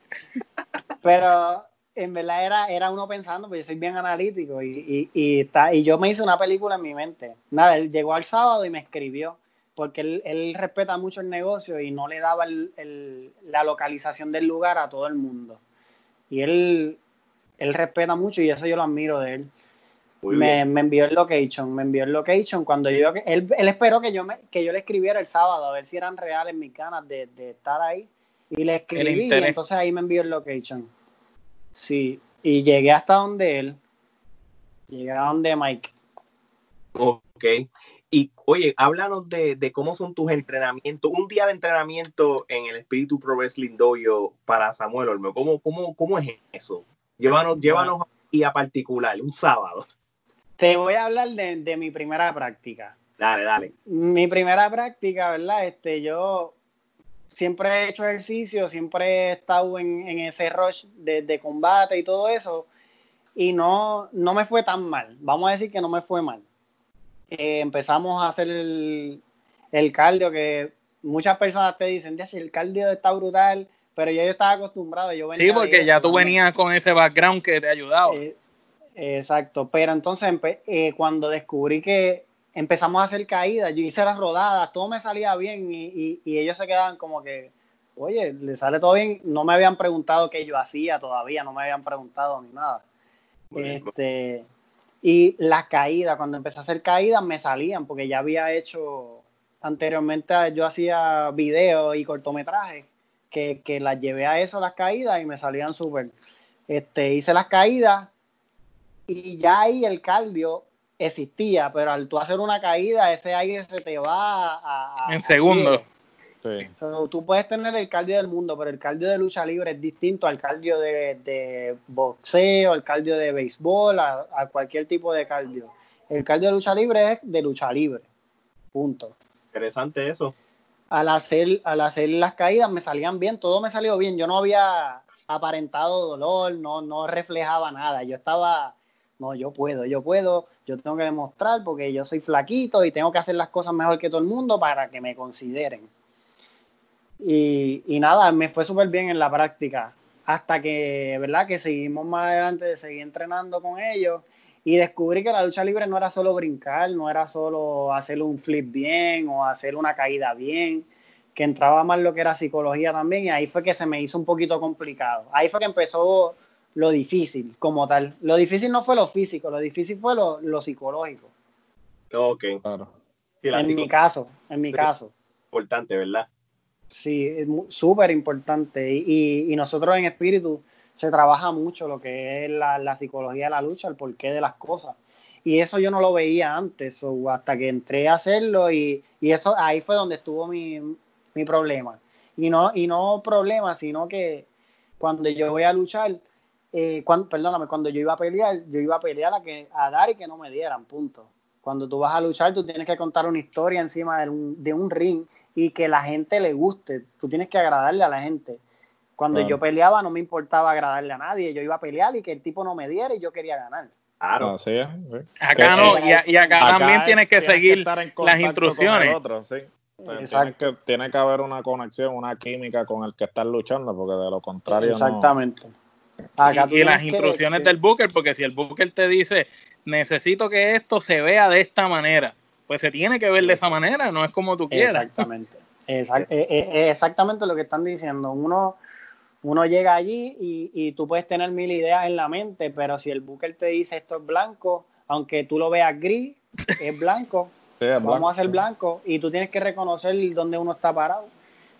Pero en verdad era, era uno pensando, porque yo soy bien analítico y, y, está, y yo me hice una película en mi mente. Nada, él llegó al sábado y me escribió, porque él, él respeta mucho el negocio y no le daba el, el, la localización del lugar a todo el mundo. Y él, él respeta mucho y eso yo lo admiro de él. Me, me, envió el location, me envió el location cuando yo, él, él esperó que yo, me, que yo le escribiera el sábado a ver si eran reales mis ganas de, de estar ahí y le escribí y entonces ahí me envió el location. Sí, y llegué hasta donde él, llegué a donde Mike. Ok. Y oye, háblanos de, de, cómo son tus entrenamientos, un día de entrenamiento en el Espíritu Pro Wrestling Dojo para Samuel Olmo. ¿Cómo, cómo, cómo es eso? Llévanos, llévanos a particular, un sábado. Te voy a hablar de, de, mi primera práctica. Dale, dale. Mi primera práctica, ¿verdad? Este, yo siempre he hecho ejercicio, siempre he estado en, en ese rush de, de, combate y todo eso, y no, no me fue tan mal. Vamos a decir que no me fue mal. Eh, empezamos a hacer el, el cardio que muchas personas te dicen, el cardio está brutal, pero yo estaba acostumbrado. Yo sí, porque ya tú venías con ese background que te ha ayudado. Eh, exacto, pero entonces eh, cuando descubrí que empezamos a hacer caídas, yo hice las rodadas, todo me salía bien y, y, ellos se quedaban como que, oye, le sale todo bien. No me habían preguntado qué yo hacía todavía, no me habían preguntado ni nada. Este, y las caídas, cuando empecé a hacer caídas me salían porque ya había hecho anteriormente, yo hacía videos y cortometrajes que, las llevé a eso, las caídas, y me salían súper. Este, hice las caídas y ya ahí el cardio existía, pero al tú hacer una caída, ese aire se te va a... en segundos. Sí. tú puedes tener el cardio del mundo, pero el cardio de lucha libre es distinto al cardio de, boxeo, al cardio de béisbol, a, a, cualquier tipo de cardio. El cardio de lucha libre es de lucha libre. Punto. Interesante eso al hacer, al hacer las caídas me salían bien, todo me salió bien. Yo no había aparentado dolor, no, no reflejaba nada. Yo estaba, no, yo puedo, yo puedo, yo tengo que demostrar porque yo soy flaquito y tengo que hacer las cosas mejor que todo el mundo para que me consideren. Y, y nada, me fue súper bien en la práctica. Hasta que, ¿verdad? Que seguimos más adelante, de seguir entrenando con ellos y descubrí que la lucha libre no era solo brincar, no era solo hacer un flip bien o hacer una caída bien, que entraba más lo que era psicología también y ahí fue que se me hizo un poquito complicado. Ahí fue que empezó lo difícil como tal. Lo difícil no fue lo físico, lo difícil fue lo, lo psicológico. Ok, claro. En mi caso, en mi caso. Importante, ¿verdad? Sí, es súper importante. Y, y nosotros en espíritu se trabaja mucho lo que es la, psicología de la lucha, el porqué de las cosas. Y eso yo no lo veía antes, o hasta que entré a hacerlo y, eso ahí fue donde estuvo mi, problema. Y no, y no problema, sino que cuando yo voy a luchar, eh, cuando, perdóname, cuando yo iba a pelear, yo iba a pelear a, que, a dar y que no me dieran, punto. Cuando tú vas a luchar, tú tienes que contar una historia encima de un, de un ring y que la gente le guste. Tú tienes que agradarle a la gente. Cuando yo peleaba no me importaba agradarle a nadie, yo iba a pelear y que el tipo no me diera y yo quería ganar. Claro. Acá no, y, acá, también tienes que seguir las instrucciones. Pues tiene, que, tiene que haber una conexión, una química con el que estás luchando, porque de lo contrario Exactamente. y, las instrucciones del Booker, porque si el Booker te dice, necesito que esto se vea de esta manera, pues se tiene que ver de esa manera, no es como tú quieras. Exactamente. Eh, eh, exactamente lo que están diciendo. Uno uno llega allí y, tú puedes tener mil ideas en la mente, pero si el Booker te dice esto es blanco, aunque tú lo veas gris, es blanco, vamos a hacer blanco y tú tienes que reconocer dónde uno está parado.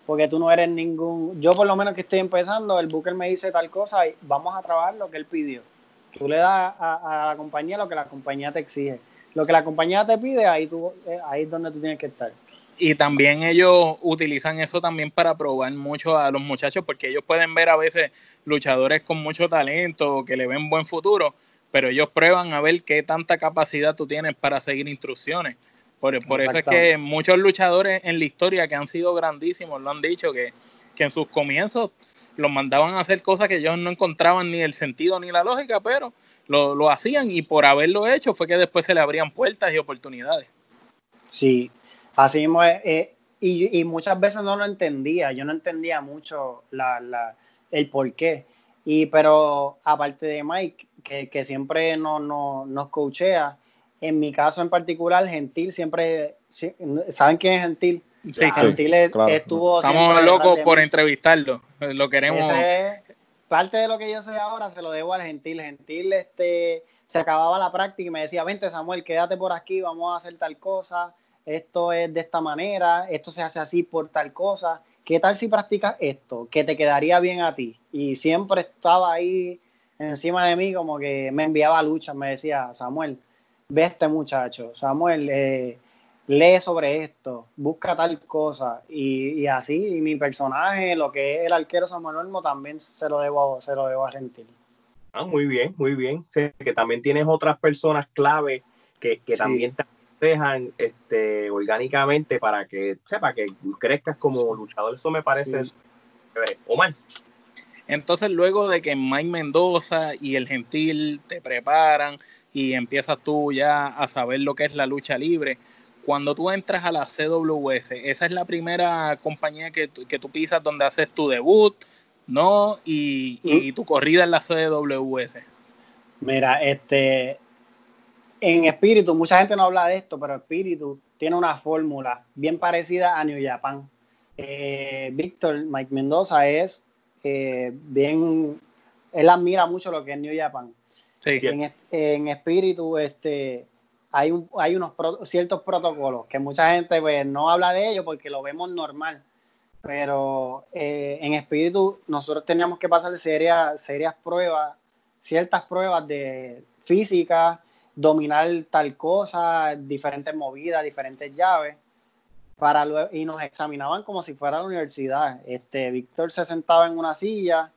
porque tú no eres ningún, yo por lo menos que estoy empezando, el Booker me dice tal cosa y vamos a trabajar lo que él pidió. Tú le das a, la compañía lo que la compañía te exige. Lo que la compañía te pide, ahí, tú, eh, ahí es donde tú tienes que estar. Y también ellos utilizan eso también para probar mucho a los muchachos, porque ellos pueden ver a veces luchadores con mucho talento, que le ven buen futuro, pero ellos prueban a ver qué tanta capacidad tú tienes para seguir instrucciones. Por, por eso es que muchos luchadores en la historia que han sido grandísimos lo han dicho, que, que en sus comienzos los mandaban a hacer cosas que ellos no encontraban ni el sentido ni la lógica, pero lo, lo hacían y por haberlo hecho fue que después se le abrían puertas y oportunidades. Sí, así mismo es. Eh, y, y, muchas veces no lo entendía, yo no entendía mucho la, la, el por qué. Y, pero aparte de Mike, que, que siempre no, no, nos coachea, en mi caso en particular, Gentil siempre, ¿saben quién es Gentil? Sí, Gentil estuvo... Estamos locos por entrevistarlo, lo queremos... parte de lo que yo sé ahora se lo debo al Gentil. Gentil este, se acababa la práctica y me decía, vente Samuel, quédate por aquí, vamos a hacer tal cosa, esto es de esta manera, esto se hace así por tal cosa. ¿Qué tal si practicas esto? Que te quedaría bien a ti. Y siempre estaba ahí encima de mí como que me enviaba luchas, me decía, Samuel, ve este muchacho, Samuel, eh, lee sobre esto, busca tal cosa. Y, así, mi personaje, lo que es el arquero Samuel Olmo, también se lo debo, se lo debo a Gentil. Ah, muy bien, muy bien. que también tienes otras personas clave que, también te dejan este, orgánicamente para que, sepa, que crezcas como luchador. Eso me parece sí. Omar. Entonces, luego de que Mike Mendoza y el Gentil te preparan y empiezas tú ya a saber lo que es la lucha libre, cuando tú entras a la CWS, esa es la primera compañía que, que tú pisas donde haces tu debut, ¿no? Y, y, tu corrida en la CWS. Mira, este, en espíritu, mucha gente no habla de esto, pero espíritu tiene una fórmula bien parecida a New Japan. Eh, Víctor, Mike Mendoza es eh, bien, él admira mucho lo que es New Japan. Sí. En, en espíritu, este, hay, un, hay unos ciertos protocolos que mucha gente pues, no habla de ellos porque lo vemos normal. Pero eh, en espíritu nosotros teníamos que pasar serias, serias pruebas, ciertas pruebas de física, dominar tal cosa, diferentes movidas, diferentes llaves, para y nos examinaban como si fuera la universidad. Este, Víctor se sentaba en una silla,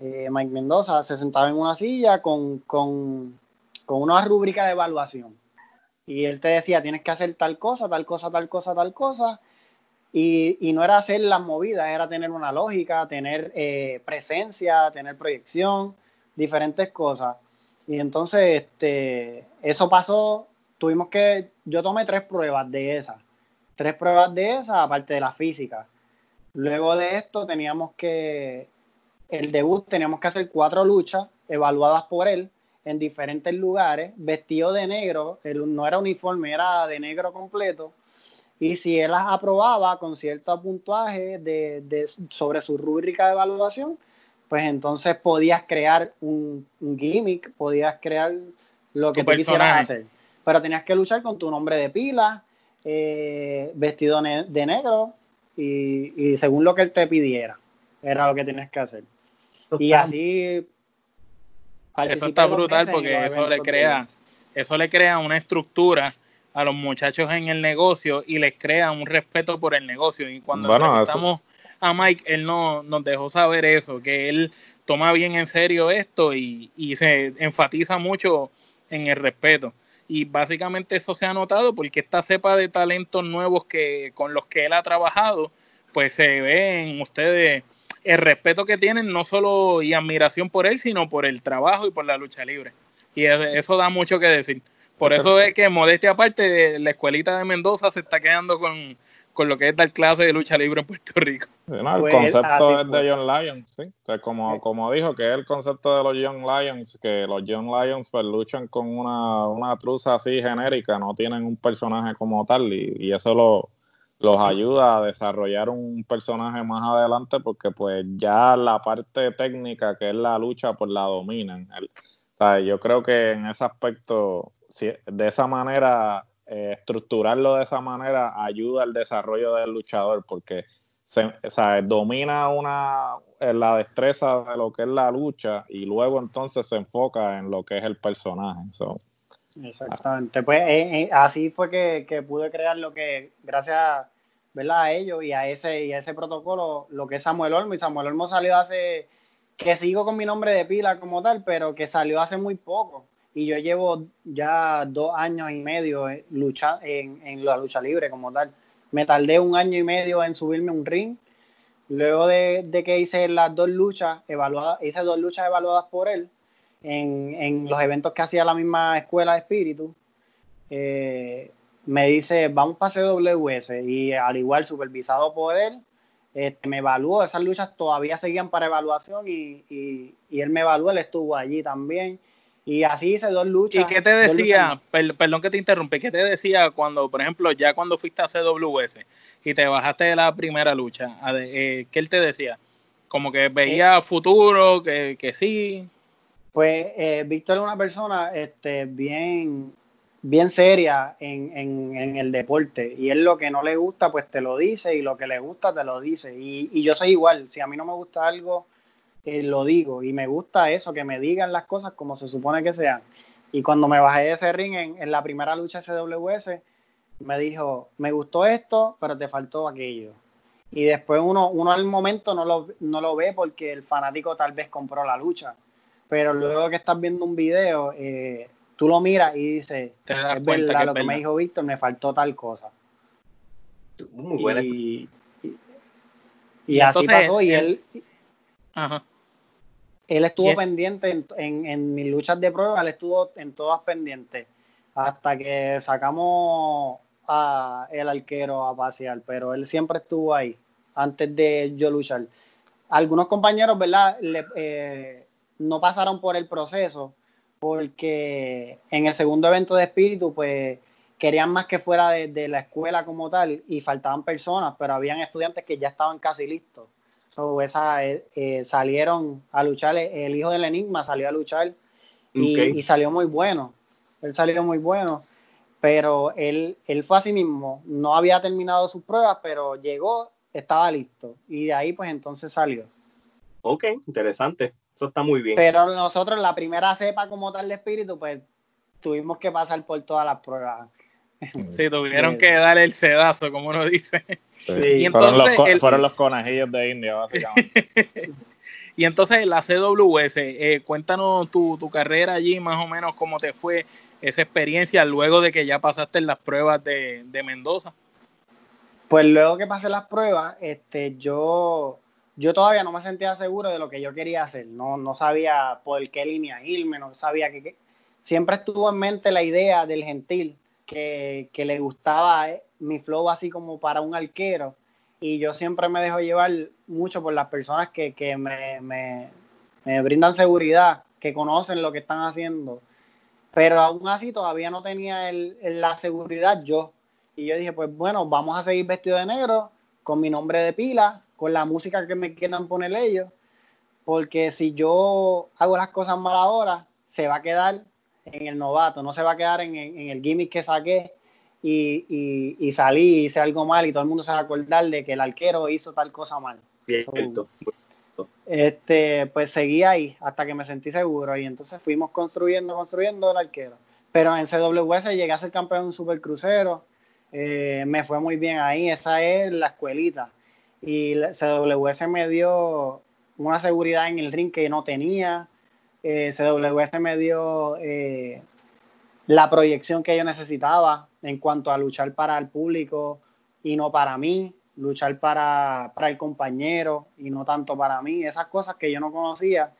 eh, Mike Mendoza se sentaba en una silla con, con, con una rúbrica de evaluación y él te decía, tienes que hacer tal cosa, tal cosa, tal cosa, tal cosa. Y, y no era hacer las movidas, era tener una lógica, tener eh, presencia, tener proyección, diferentes cosas. Y entonces, este, eso pasó, tuvimos que, yo tomé tres pruebas de esas, tres pruebas de esas, aparte de la física. Luego de esto teníamos que, el debut, teníamos que hacer cuatro luchas evaluadas por él en diferentes lugares, vestido de negro, no era uniforme, era de negro completo, y si él las aprobaba con cierto puntuaje de, sobre su rúbrica de evaluación, pues entonces podías crear un, gimmick, podías crear lo que tú quisieras hacer. Pero tenías que luchar con tu nombre de pila, eh, vestido de negro, y, y, según lo que él te pidiera, era lo que tenías que hacer. Y así eso está brutal porque eso le crea, eso le crea una estructura a los muchachos en el negocio y les crea un respeto por el negocio. Y cuando estamos a Mike, él no, nos dejó saber eso, que él toma bien en serio esto y, y se enfatiza mucho en el respeto. Y básicamente eso se ha notado porque esta cepa de talentos nuevos que con los que él ha trabajado, pues se ve en ustedes el respeto que tienen, no solo y admiración por él, sino por el trabajo y por la lucha libre. Y eso da mucho que decir. Por eso es que, modestia aparte, la escuelita de Mendoza se está quedando con, lo que es dar clase de lucha libre en Puerto Rico. el pues, concepto es de John Lyons, ¿sí? O sea, como, como dijo, que es el concepto de los Young Lions, que los Young Lions pues luchan con una, una truza así genérica, no tienen un personaje como tal, y, y eso lo, los ayuda a desarrollar un personaje más adelante porque pues ya la parte técnica que es la lucha pues la dominan. yo creo que en ese aspecto, si, de esa manera, eh, estructurarlo de esa manera ayuda al desarrollo del luchador porque se, domina una eh, la destreza de lo que es la lucha y luego entonces se enfoca en lo que es el personaje. Exactamente, pues eh, así fue que, pude crear lo que, gracias ¿verdad? a ellos y a ese y a ese protocolo, lo que es Samuel Olmo. Y Samuel Olmo salió hace, que sigo con mi nombre de pila como tal, pero que salió hace muy poco. Y yo llevo ya dos años y medio en, lucha, en, en la lucha libre como tal. Me tardé un año y medio en subirme un ring. Luego de, que hice las dos luchas evaluadas, hice dos luchas evaluadas por él en, los eventos que hacía la misma escuela de espíritu, eh, me dice, vamos para CWS y al igual supervisado por él, este, me evaluó, esas luchas todavía seguían para evaluación y, y, y él me evaluó, él estuvo allí también y así hice dos luchas. ¿Y qué te decía? perdón que te interrumpe. ¿Qué te decía cuando, por ejemplo, ya cuando fuiste a CWS y te bajaste de la primera lucha? Eh, ¿Qué él te decía? Como que veía eh, futuro, que, que, sí. Pues eh, Víctor es una persona este, bien, bien seria en, en, en, el deporte. Y él lo que no le gusta, pues te lo dice. Y lo que le gusta, te lo dice. Y, y yo soy igual. Si a mí no me gusta algo eh, lo digo y me gusta eso, que me digan las cosas como se supone que sean. Y cuando me bajé de ese ring en, la primera lucha SWS, me dijo, me gustó esto, pero te faltó aquello. Y después uno, uno al momento no lo, no lo ve porque el fanático tal vez compró la lucha. Pero luego que estás viendo un video, eh, tú lo miras y dices, es verdad lo que me dijo Víctor, me faltó tal cosa. Muy buena. Y, y, así pasó. Y él, Ajá él estuvo pendiente en, mis luchas de prueba, él estuvo en todas pendientes, hasta que sacamos a el arquero a pasear, pero él siempre estuvo ahí, antes de yo luchar. Algunos compañeros, ¿verdad? Eh, no pasaron por el proceso, porque en el segundo evento de espíritu, pues querían más que fuera de, de la escuela como tal y faltaban personas, pero habían estudiantes que ya estaban casi listos esa, eh, eh, salieron a luchar, el hijo del enigma salió a luchar y, salió muy bueno. Él salió muy bueno, pero él, él fue así mismo, no había terminado sus pruebas, pero llegó, estaba listo y de ahí pues entonces salió. Ok, interesante, eso está muy bien. Pero nosotros la primera cepa como tal de espíritu, pues tuvimos que pasar por todas las pruebas. Sí, tuvieron que darle el sedazo, como uno dice. Y entonces, fueron, los, conejillos de India, básicamente. y entonces la CWS, eh, cuéntanos tu, carrera allí, más o menos cómo te fue esa experiencia luego de que ya pasaste las pruebas de, Mendoza. Pues luego que pasé las pruebas, este, yo, yo todavía no me sentía seguro de lo que yo quería hacer. No, no sabía por qué línea irme, no sabía que, siempre estuvo en mente la idea del gentil que, le gustaba eh, mi flow así como para un arquero. Y yo siempre me dejo llevar mucho por las personas que, me, brindan seguridad, que conocen lo que están haciendo. Pero aún así todavía no tenía la seguridad yo. Y yo dije, pues bueno, vamos a seguir vestido de negro, con mi nombre de pila, con la música que me quieran poner ellos. Porque si yo hago las cosas mal ahora, se va a quedar en el novato, no se va a quedar en, el gimmick que saqué y, y, y, salí y hice algo mal y todo el mundo se va a acordar de que el arquero hizo tal cosa mal. este, pues seguí ahí hasta que me sentí seguro y entonces fuimos construyendo, construyendo el arquero. Pero en CWS llegué a ser campeón en Super Crucero, eh, me fue muy bien ahí, esa es la escuelita. Y CWS me dio una seguridad en el ring que no tenía, eh, CWS me dio eh, la proyección que yo necesitaba en cuanto a luchar para el público y no para mí, luchar para, el compañero y no tanto para mí, esas cosas que yo no conocía,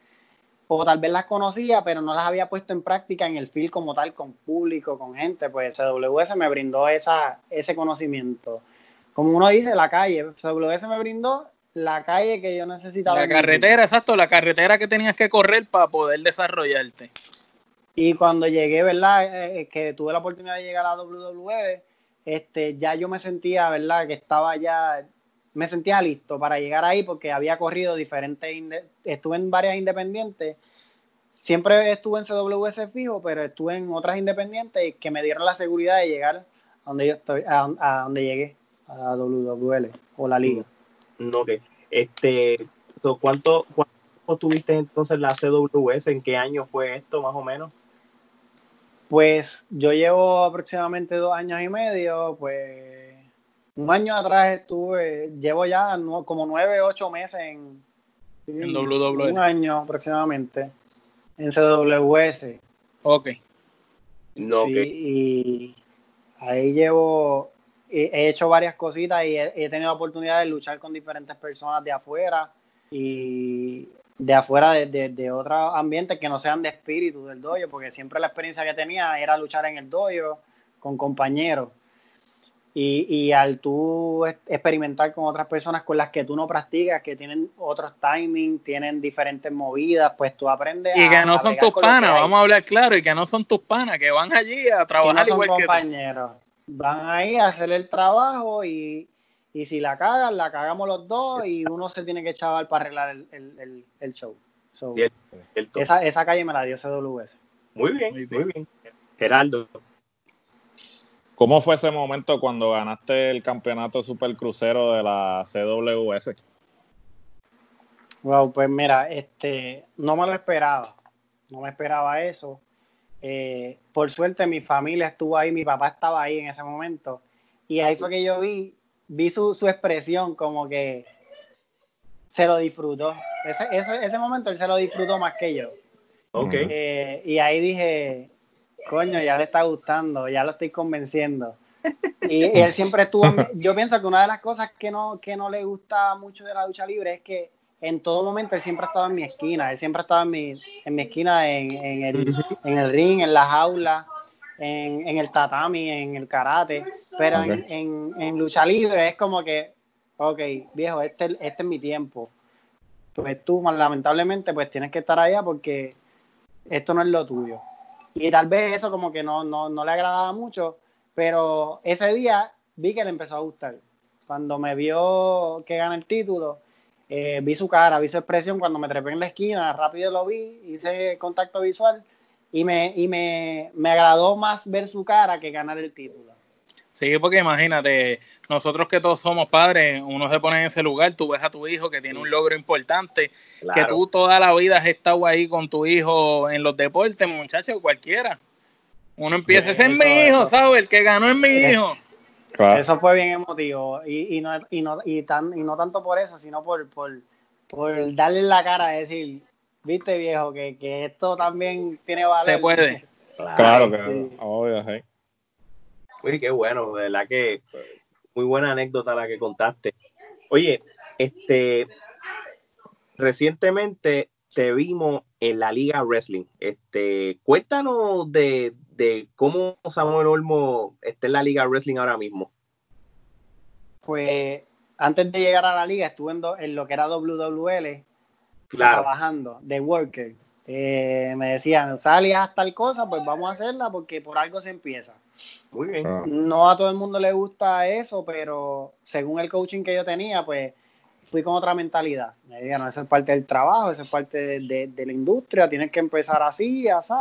o tal vez las conocía, pero no las había puesto en práctica en el film como tal, con público, con gente, pues CWS me brindó esa, ese conocimiento. Como uno dice, la calle, CWS me brindó la calle que yo necesitaba. La carretera, exacto, la carretera que tenías que correr para poder desarrollarte. Y cuando llegué, ¿verdad? Eh, eh, que tuve la oportunidad de llegar a la WWE, este, ya yo me sentía, ¿verdad? Que estaba ya, me sentía listo para llegar ahí porque había corrido diferentes, estuve en varias independientes. Siempre estuve en CWS fijo, pero estuve en otras independientes que me dieron la seguridad de llegar a donde yo estoy, a, donde llegué, a WWL o la liga. No, que este, ¿cuánto, ¿cuánto tuviste entonces la CWS? ¿En qué año fue esto más o menos? Pues yo llevo aproximadamente dos años y medio, pues un año atrás estuve, llevo ya como nueve, ocho meses en, en WWE. Un año aproximadamente en CWS. Ok. No, sí, y ahí llevo, he hecho varias cositas y he, tenido la oportunidad de luchar con diferentes personas de afuera y de afuera de, de, otros ambientes que no sean de espíritu del dojo, porque siempre la experiencia que tenía era luchar en el dojo con compañeros. Y, y, al tú experimentar con otras personas con las que tú no practicas, que tienen otros timings, tienen diferentes movidas, pues tú aprendes. Y que no son tus panas, vamos a hablar claro, y que no son tus panas, que van allí a trabajar no son compañeros. Van ahí a hacer el trabajo y, y si la cagan, la cagamos los dos y uno se tiene que echar para arreglar el, el, el, show. esa, esa, calle me la dio CWS. Muy bien, muy bien. Muy bien. Geraldo. ¿Cómo fue ese momento cuando ganaste el campeonato super crucero de la CWS? Wow, pues mira, este, no me lo esperaba. No me esperaba eso. Eh, por suerte mi familia estuvo ahí, mi papá estaba ahí en ese momento. Y ahí fue que yo vi vi su, expresión como que se lo disfrutó. Ese, ese, momento él se lo disfrutó más que yo. Ok. Eh, y ahí dije, coño, ya le está gustando, ya lo estoy convenciendo. Y, él siempre estuvo, yo pienso que una de las cosas que no, que no le gusta mucho de la lucha libre es que en todo momento él siempre estaba en mi esquina, él siempre estaba en mi, en mi esquina, en, en, el, en el ring, en la jaula en, el tatami, en el karate, pero en, lucha libre es como que, ok, viejo, este, este es mi tiempo. Pues tú, lamentablemente, pues tienes que estar allá porque esto no es lo tuyo. Y tal vez eso como que no, no, no le agradaba mucho, pero ese día vi que le empezó a gustar. Cuando me vio que gana el título, eh, vi su cara, vi su expresión cuando me trepé en la esquina, rápido lo vi, hice contacto visual y me, y me, me agradó más ver su cara que ganar el título. Sí, porque imagínate, nosotros que todos somos padres, uno se pone en ese lugar, tú ves a tu hijo que tiene un logro importante, que tú toda la vida has estado ahí con tu hijo en los deportes, muchachos, cualquiera. Uno empieza, ese es mi hijo, ¿sabes? El que ganó es mi hijo. Eso fue bien emotivo y, y, no, y, no, y, tan, y no tanto por eso, sino por, por, por darle la cara a decir, viste viejo, que, que esto también tiene valor. Se puede. Claro, que obvio, sí. Uy, qué bueno, de verdad que muy buena anécdota la que contaste. Oye, este recientemente te vimos en la Liga Wrestling. Este, cuéntanos de, de cómo Samuel Olmo está en la Liga Wrestling ahora mismo. Pues antes de llegar a la liga estuve en, en lo que era WWL trabajando de worker. Eh, me decían, sale hasta tal cosa, pues vamos a hacerla porque por algo se empieza. Muy bien. Ah. No a todo el mundo le gusta eso, pero según el coaching que yo tenía, pues fui con otra mentalidad. Me dijeron, eso es parte del trabajo, eso es parte de, la industria, tienes que empezar así, así,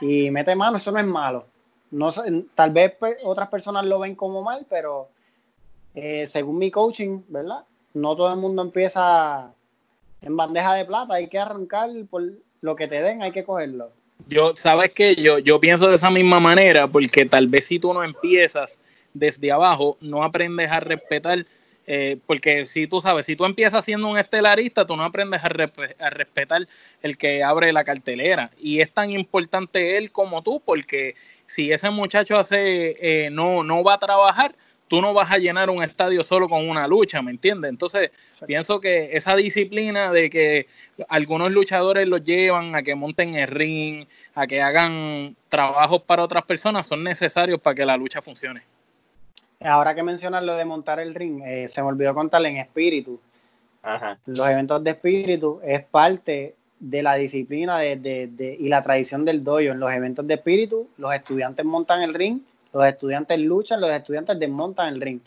y mete mano, eso no es malo. No, tal vez pues, otras personas lo ven como mal, pero eh, según mi coaching, ¿verdad? No todo el mundo empieza en bandeja de plata, hay que arrancar por lo que te den, hay que cogerlo. Yo, sabes que yo, yo pienso de esa misma manera, porque tal vez si tú no empiezas desde abajo, no aprendes a respetar, eh, porque si tú sabes, si tú empiezas siendo un estelarista, tú no aprendes a, respetar el que abre la cartelera. Y es tan importante él como tú, porque si ese muchacho hace, eh, no, no va a trabajar, tú no vas a llenar un estadio solo con una lucha, ¿me entiendes? Entonces, pienso que esa disciplina de que algunos luchadores los llevan a que monten el ring, a que hagan trabajos para otras personas, son necesarios para que la lucha funcione. Ahora que mencionas lo de montar el ring, eh, se me olvidó contarle en espíritu. Los eventos de espíritu es parte de la disciplina de, y la tradición del dojo. En los eventos de espíritu, los estudiantes montan el ring los estudiantes luchan, los estudiantes desmontan el ring.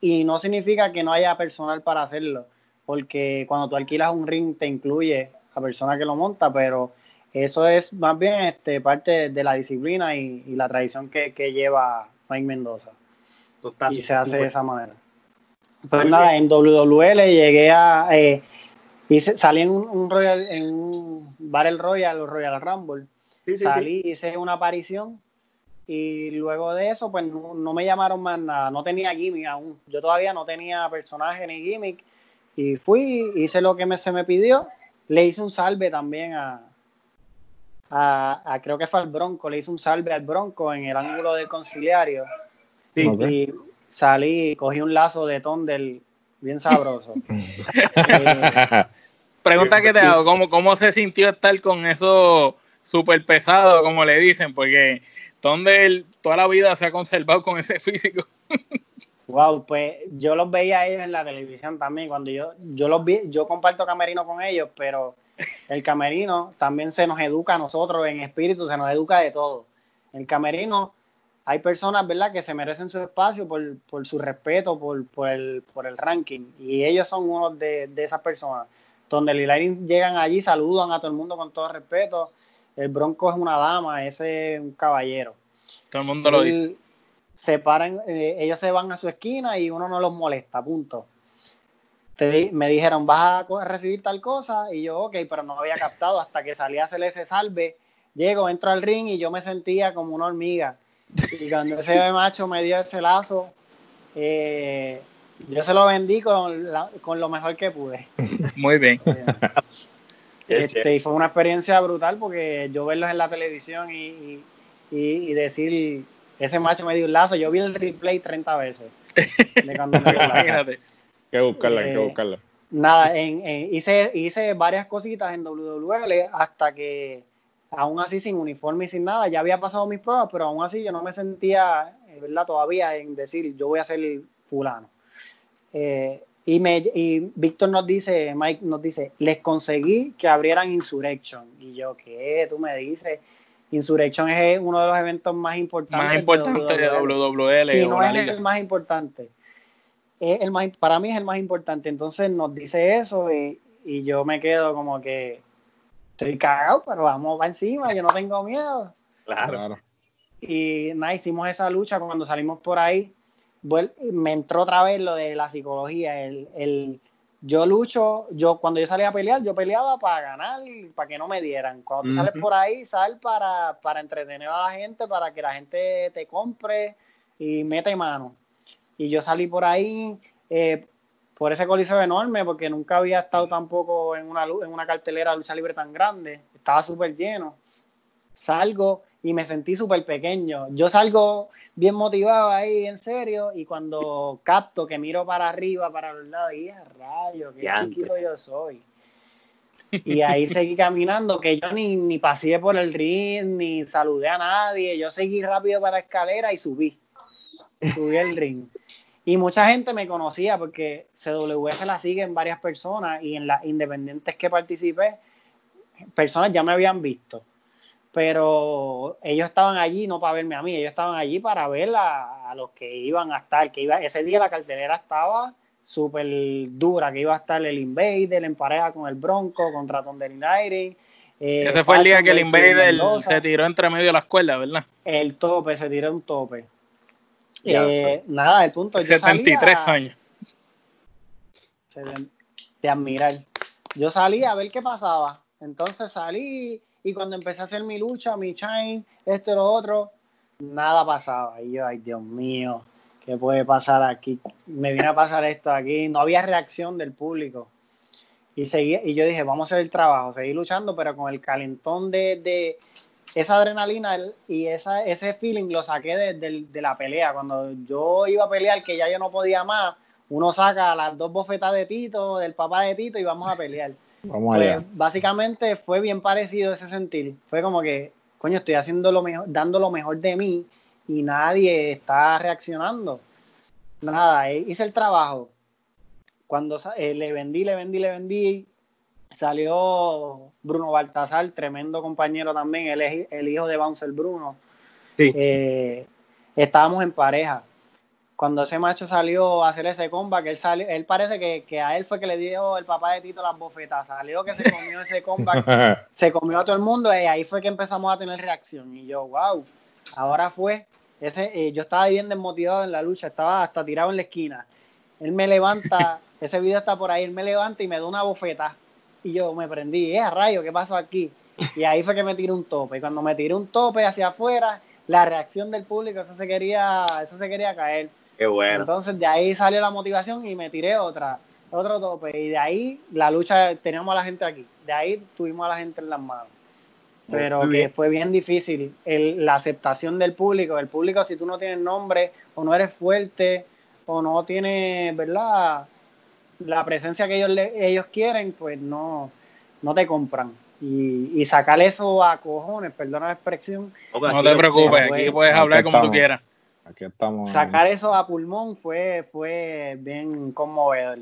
Y no significa que no haya personal para hacerlo, porque cuando tú alquilas un ring te incluye a persona que lo monta, pero eso es más bien este, parte de la disciplina y, la tradición que, lleva Mike Mendoza. Y se hace de esa manera. Pues nada, en WWE llegué a. Eh, hice, salí en un, Royal, en un Battle Royal, Royal Rumble. salí, hice una aparición y luego de eso, pues no, me llamaron más nada. No tenía gimmick aún. Yo todavía no tenía personaje ni gimmick. Y fui, hice lo que me, se me pidió. Le hice un salve también a, a, creo que fue al Bronco. Le hice un salve al Bronco en el ángulo del conciliario. Y salí, cogí un lazo de del bien sabroso. Pregunta que te hago, ¿cómo, ¿cómo se sintió estar con eso súper pesado, como le dicen? Porque donde toda la vida se ha conservado con ese físico. Wow, pues yo los veía a ellos en la televisión también. Cuando yo, yo los vi, yo comparto camerino con ellos, pero el camerino también se nos educa a nosotros en espíritu, se nos educa de todo. El camerino, hay personas, ¿verdad?, que se merecen su espacio por, su respeto, por, el, ranking. Y ellos son uno de, esas personas. Donde el llegan allí, saludan a todo el mundo con todo respeto el Bronco es una dama, ese es un caballero. Todo el mundo lo dice. Se paran, eh, ellos se van a su esquina y uno no los molesta, punto. me dijeron, vas a recibir tal cosa, y yo, ok, pero no había captado hasta que salí a hacer ese salve. Llego, entro al ring y yo me sentía como una hormiga. Y cuando ese macho me dio ese lazo, eh, yo se lo vendí con, con, lo mejor que pude. Muy bien. Este, y fue una experiencia brutal porque yo verlos en la televisión y, decir, ese macho me dio un lazo, yo vi el replay 30 veces. Imagínate. que buscarla, que eh, buscarla. Nada, hice, hice varias cositas en WWE hasta que aún así sin uniforme y sin nada, ya había pasado mis pruebas, pero aún así yo no me sentía, eh, ¿verdad? Todavía en decir, yo voy a ser fulano. Eh, y, me, y Víctor nos dice, Mike nos dice, les conseguí que abrieran Insurrection. Y yo, ¿qué? Tú me dices, Insurrection es uno de los eventos más importantes. Más importante de WWL. Sí, no es el más importante. Es el más, para mí es el más importante. Entonces nos dice eso y, y yo me quedo como que estoy cagado, pero vamos para encima, yo no tengo miedo. Claro. Y nada, hicimos esa lucha cuando salimos por ahí me entró otra vez lo de la psicología, el, yo lucho, yo cuando yo salía a pelear, yo peleaba para ganar, para que no me dieran. Cuando tú sales por ahí, sal para, para entretener a la gente, para que la gente te compre y mete mano. Y yo salí por ahí, eh, por ese coliseo enorme, porque nunca había estado tampoco en una, en una cartelera de lucha libre tan grande, estaba súper lleno. Salgo y me sentí súper pequeño. Yo salgo bien motivado ahí, en serio, y cuando capto que miro para arriba, para los lados, y a rayo, qué chiquito yo soy. Y ahí seguí caminando, que yo ni, ni pasé por el ring, ni saludé a nadie, yo seguí rápido para la escalera y subí. Subí el ring. Y mucha gente me conocía porque CWF la siguen varias personas y en las independientes que participé, personas ya me habían visto pero ellos estaban allí no para verme a mí, ellos estaban allí para ver a, los que iban a estar, que iba, ese día la cartelera estaba súper dura, que iba a estar el Invader en pareja con el Bronco contra Thunder United. Eh, ese fue el día que el Invader se tiró entre medio de la escuela, ¿verdad? El tope, se tiró un tope. Eh, nada, el punto. 73 años. De admirar. Yo salí a ver qué pasaba. Entonces salí y cuando empecé a hacer mi lucha, mi chain, esto y lo otro, nada pasaba. Y yo, ay Dios mío, ¿qué puede pasar aquí? Me viene a pasar esto aquí. No había reacción del público. Y, seguí, y yo dije, vamos a hacer el trabajo, seguir luchando, pero con el calentón de, esa adrenalina y esa, ese feeling lo saqué de, de, la pelea. Cuando yo iba a pelear, que ya yo no podía más, uno saca las dos bofetas de Tito, del papá de Tito, y vamos a pelear. Vamos pues, Básicamente fue bien parecido ese sentir. Fue como que, coño, estoy haciendo lo mejor, dando lo mejor de mí y nadie está reaccionando. Nada, eh, hice el trabajo. Cuando eh, le vendí, le vendí, le vendí, salió Bruno Baltasar, tremendo compañero también, él es el hijo de Bouncer Bruno. Sí. Eh, estábamos en pareja cuando ese macho salió a hacer ese comba, que él salió, él parece que, a él fue que le dio el papá de Tito las bofetas, salió que se comió ese comba, se comió a todo el mundo y ahí fue que empezamos a tener reacción. Y yo, wow, ahora fue, ese, eh, yo estaba bien desmotivado en la lucha, estaba hasta tirado en la esquina. Él me levanta, ese video está por ahí, él me levanta y me da una bofeta. Y yo me prendí, eh, rayo, ¿qué pasó aquí? Y ahí fue que me tiré un tope. Y cuando me tiré un tope hacia afuera, la reacción del público, eso se quería, eso se quería caer. Qué bueno. Entonces de ahí salió la motivación y me tiré otra, otro tope. Y de ahí la lucha, teníamos a la gente aquí. De ahí tuvimos a la gente en las manos. Pero que fue bien difícil el, la aceptación del público. El público, si tú no tienes nombre o no eres fuerte o no tienes, ¿verdad? La presencia que ellos, ellos quieren, pues no, no te compran. Y, y sacar eso a cojones, perdona la expresión. No te preocupes, aquí puedes hablar como tú quieras. Aquí estamos. Sacar eso a pulmón fue, fue bien conmovedor.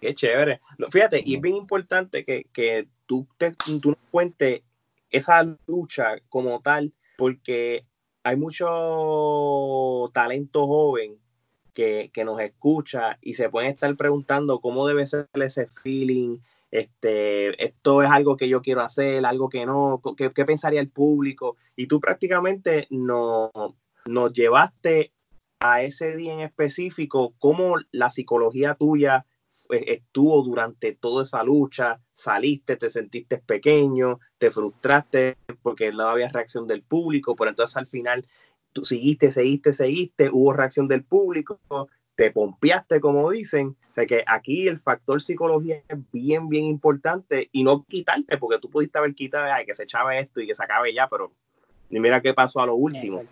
Qué chévere. fíjate, y es bien importante que, que tú, te, tú nos cuentes esa lucha como tal, porque hay mucho talento joven que, nos escucha y se pueden estar preguntando cómo debe ser ese feeling, este, esto es algo que yo quiero hacer, algo que no, qué, pensaría el público. Y tú prácticamente nos llevaste a ese día en específico, cómo la psicología tuya estuvo durante toda esa lucha, saliste, te sentiste pequeño, te frustraste porque no había reacción del público, pero entonces al final tú seguiste, seguiste, seguiste, hubo reacción del público, te pompeaste, como dicen. O sea que aquí el factor psicología es bien, bien importante y no quitarte, porque tú pudiste haber quitado, ay, que se echaba esto y que se acabe ya, pero ni mira qué pasó a lo último.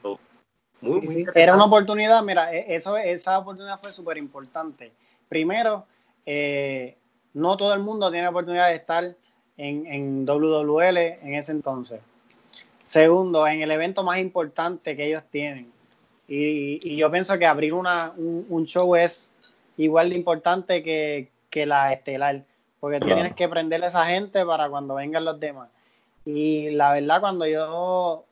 Era una oportunidad, mira, e, eso, esa oportunidad fue súper importante. Primero, eh, no todo el mundo tiene la oportunidad de estar en, en WWL en ese entonces. Segundo, en el evento más importante que ellos tienen. Y, yo pienso que abrir una, un, show es igual de importante que, que la estelar, porque tú tienes que prenderle a esa gente para cuando vengan los demás. Y la verdad, cuando yo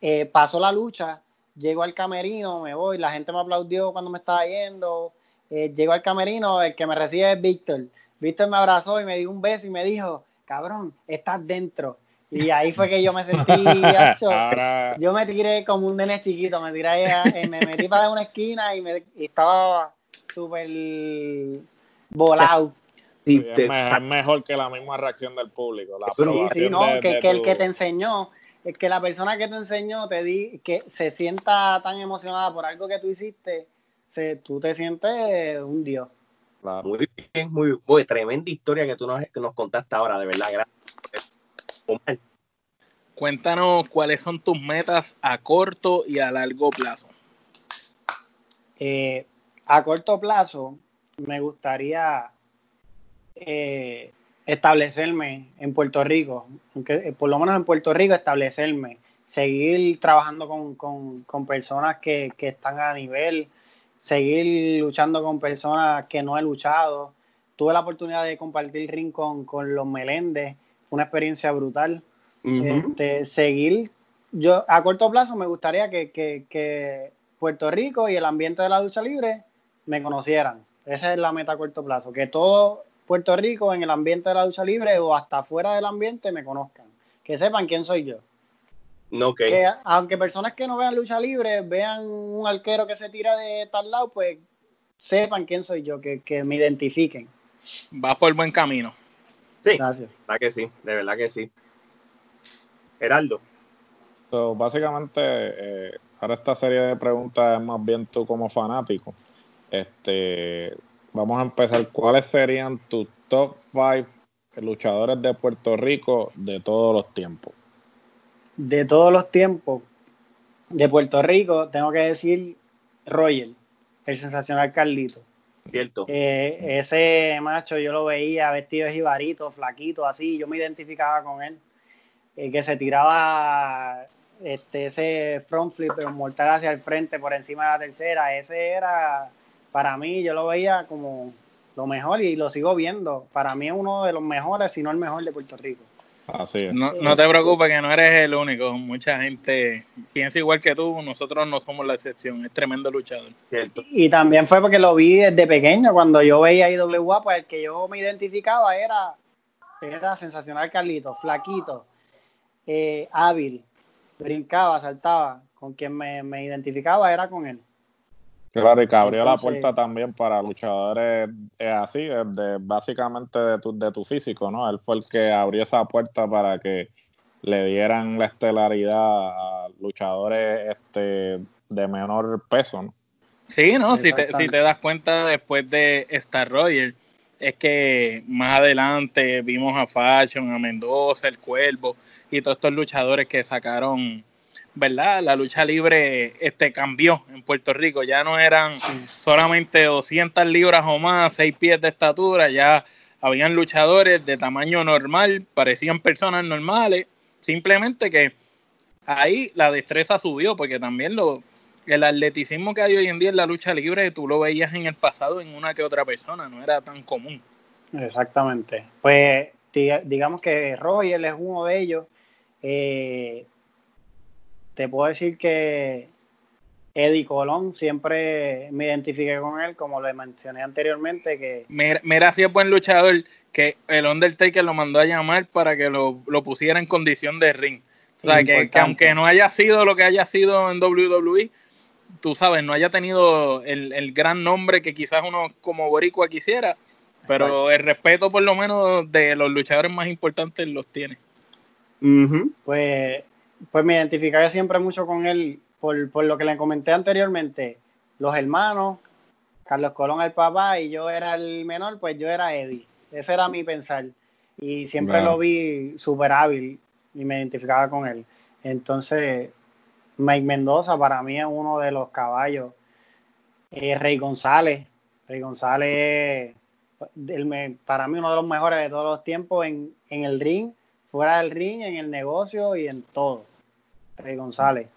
eh, pasó la lucha, llego al camerino, me voy, la gente me aplaudió cuando me estaba yendo, eh, llego al camerino, el que me recibe es Víctor. Víctor me abrazó y me dio un beso y me dijo, cabrón, estás dentro. Y ahí fue que yo me sentí, yo me tiré como un nene chiquito, me tiré, eh, me metí para una esquina y, me, estaba súper volado. Sí, es, mejor que la misma reacción del público. La sí, sí, no, que, el que te enseñó, es que la persona que te enseñó te di, que se sienta tan emocionada por algo que tú hiciste, se, tú te sientes un dios. Muy bien, muy, muy, tremenda historia que tú nos, que nos contaste ahora, de verdad, gracias. Cuéntanos cuáles son tus metas a corto y a largo plazo. Eh, a corto plazo, me gustaría eh, establecerme en Puerto Rico, aunque, eh, por lo menos en Puerto Rico, establecerme, seguir trabajando con, personas que, que, están a nivel, seguir luchando con personas que no he luchado. Tuve la oportunidad de compartir ring con, los Meléndez, una experiencia brutal. Este, seguir, yo a corto plazo me gustaría que, Puerto Rico y el ambiente de la lucha libre me conocieran. Esa es la meta a corto plazo, que todo Puerto Rico en el ambiente de la lucha libre o hasta fuera del ambiente me conozcan, que sepan quién soy yo. No, que aunque personas que no vean lucha libre vean un arquero que se tira de tal lado, pues sepan quién soy yo, que, me identifiquen. Va por el buen camino. Sí, gracias. verdad que sí, de verdad que sí. Geraldo. básicamente, eh, ahora esta serie de preguntas es más bien tú como fanático. Este, vamos a empezar. ¿Cuáles serían tus top 5 luchadores de Puerto Rico de todos los tiempos? de todos los tiempos de Puerto Rico, tengo que decir Roger, el sensacional Carlito. Cierto. Eh, ese macho yo lo veía vestido de jibarito, flaquito, así, yo me identificaba con él. Que se tiraba este, ese front flip, pero mortal hacia el frente por encima de la tercera. Ese era, para mí, yo lo veía como lo mejor y lo sigo viendo. Para mí es uno de los mejores, si no el mejor de Puerto Rico. No, te preocupes que no eres el único. Mucha gente piensa igual que tú. Nosotros no somos la excepción. Es tremendo luchador. Y también fue porque lo vi desde pequeño. Cuando yo veía IWA, pues el que yo me identificaba era, era sensacional Carlito, flaquito, eh, hábil, brincaba, saltaba. Con quien me, identificaba era con él. Claro, y que abrió la puerta también para luchadores eh, así, de, básicamente de tu, de tu físico, ¿no? Él fue el que abrió esa puerta para que le dieran la estelaridad a luchadores este, de menor peso, ¿no? Sí, no, si te, si te das cuenta después de Star Roger, es que más adelante vimos a Fashion, a Mendoza, el Cuervo y todos estos luchadores que sacaron, ¿verdad? La lucha libre este, cambió en Puerto Rico, ya no eran solamente 200 libras o más, 6 pies de estatura, ya habían luchadores de tamaño normal, parecían personas normales, simplemente que ahí la destreza subió, porque también lo, el atleticismo que hay hoy en día en la lucha libre, tú lo veías en el pasado en una que otra persona, no era tan común. Exactamente. Pues digamos que Roger es uno de ellos. Eh, te puedo decir que Eddie Colón, siempre me identifiqué con él, como le mencioné anteriormente. que Mira, si es buen luchador, que el Undertaker lo mandó a llamar para que lo, lo pusiera en condición de ring. O sea, que, aunque no haya sido lo que haya sido en WWE, tú sabes, no haya tenido el, gran nombre que quizás uno como boricua quisiera, pero el respeto por lo menos de los luchadores más importantes los tiene. Pues, pues me identificaba siempre mucho con él por, por, lo que le comenté anteriormente. Los hermanos, Carlos Colón el papá y yo era el menor, pues yo era Eddie. Ese era mi pensar. Y siempre lo vi súper hábil y me identificaba con él. Entonces, Mike Mendoza para mí es uno de los caballos. Eh, Rey González. Rey González para mí uno de los mejores de todos los tiempos en, el ring, fuera del ring, en el negocio y en todo. Rey González.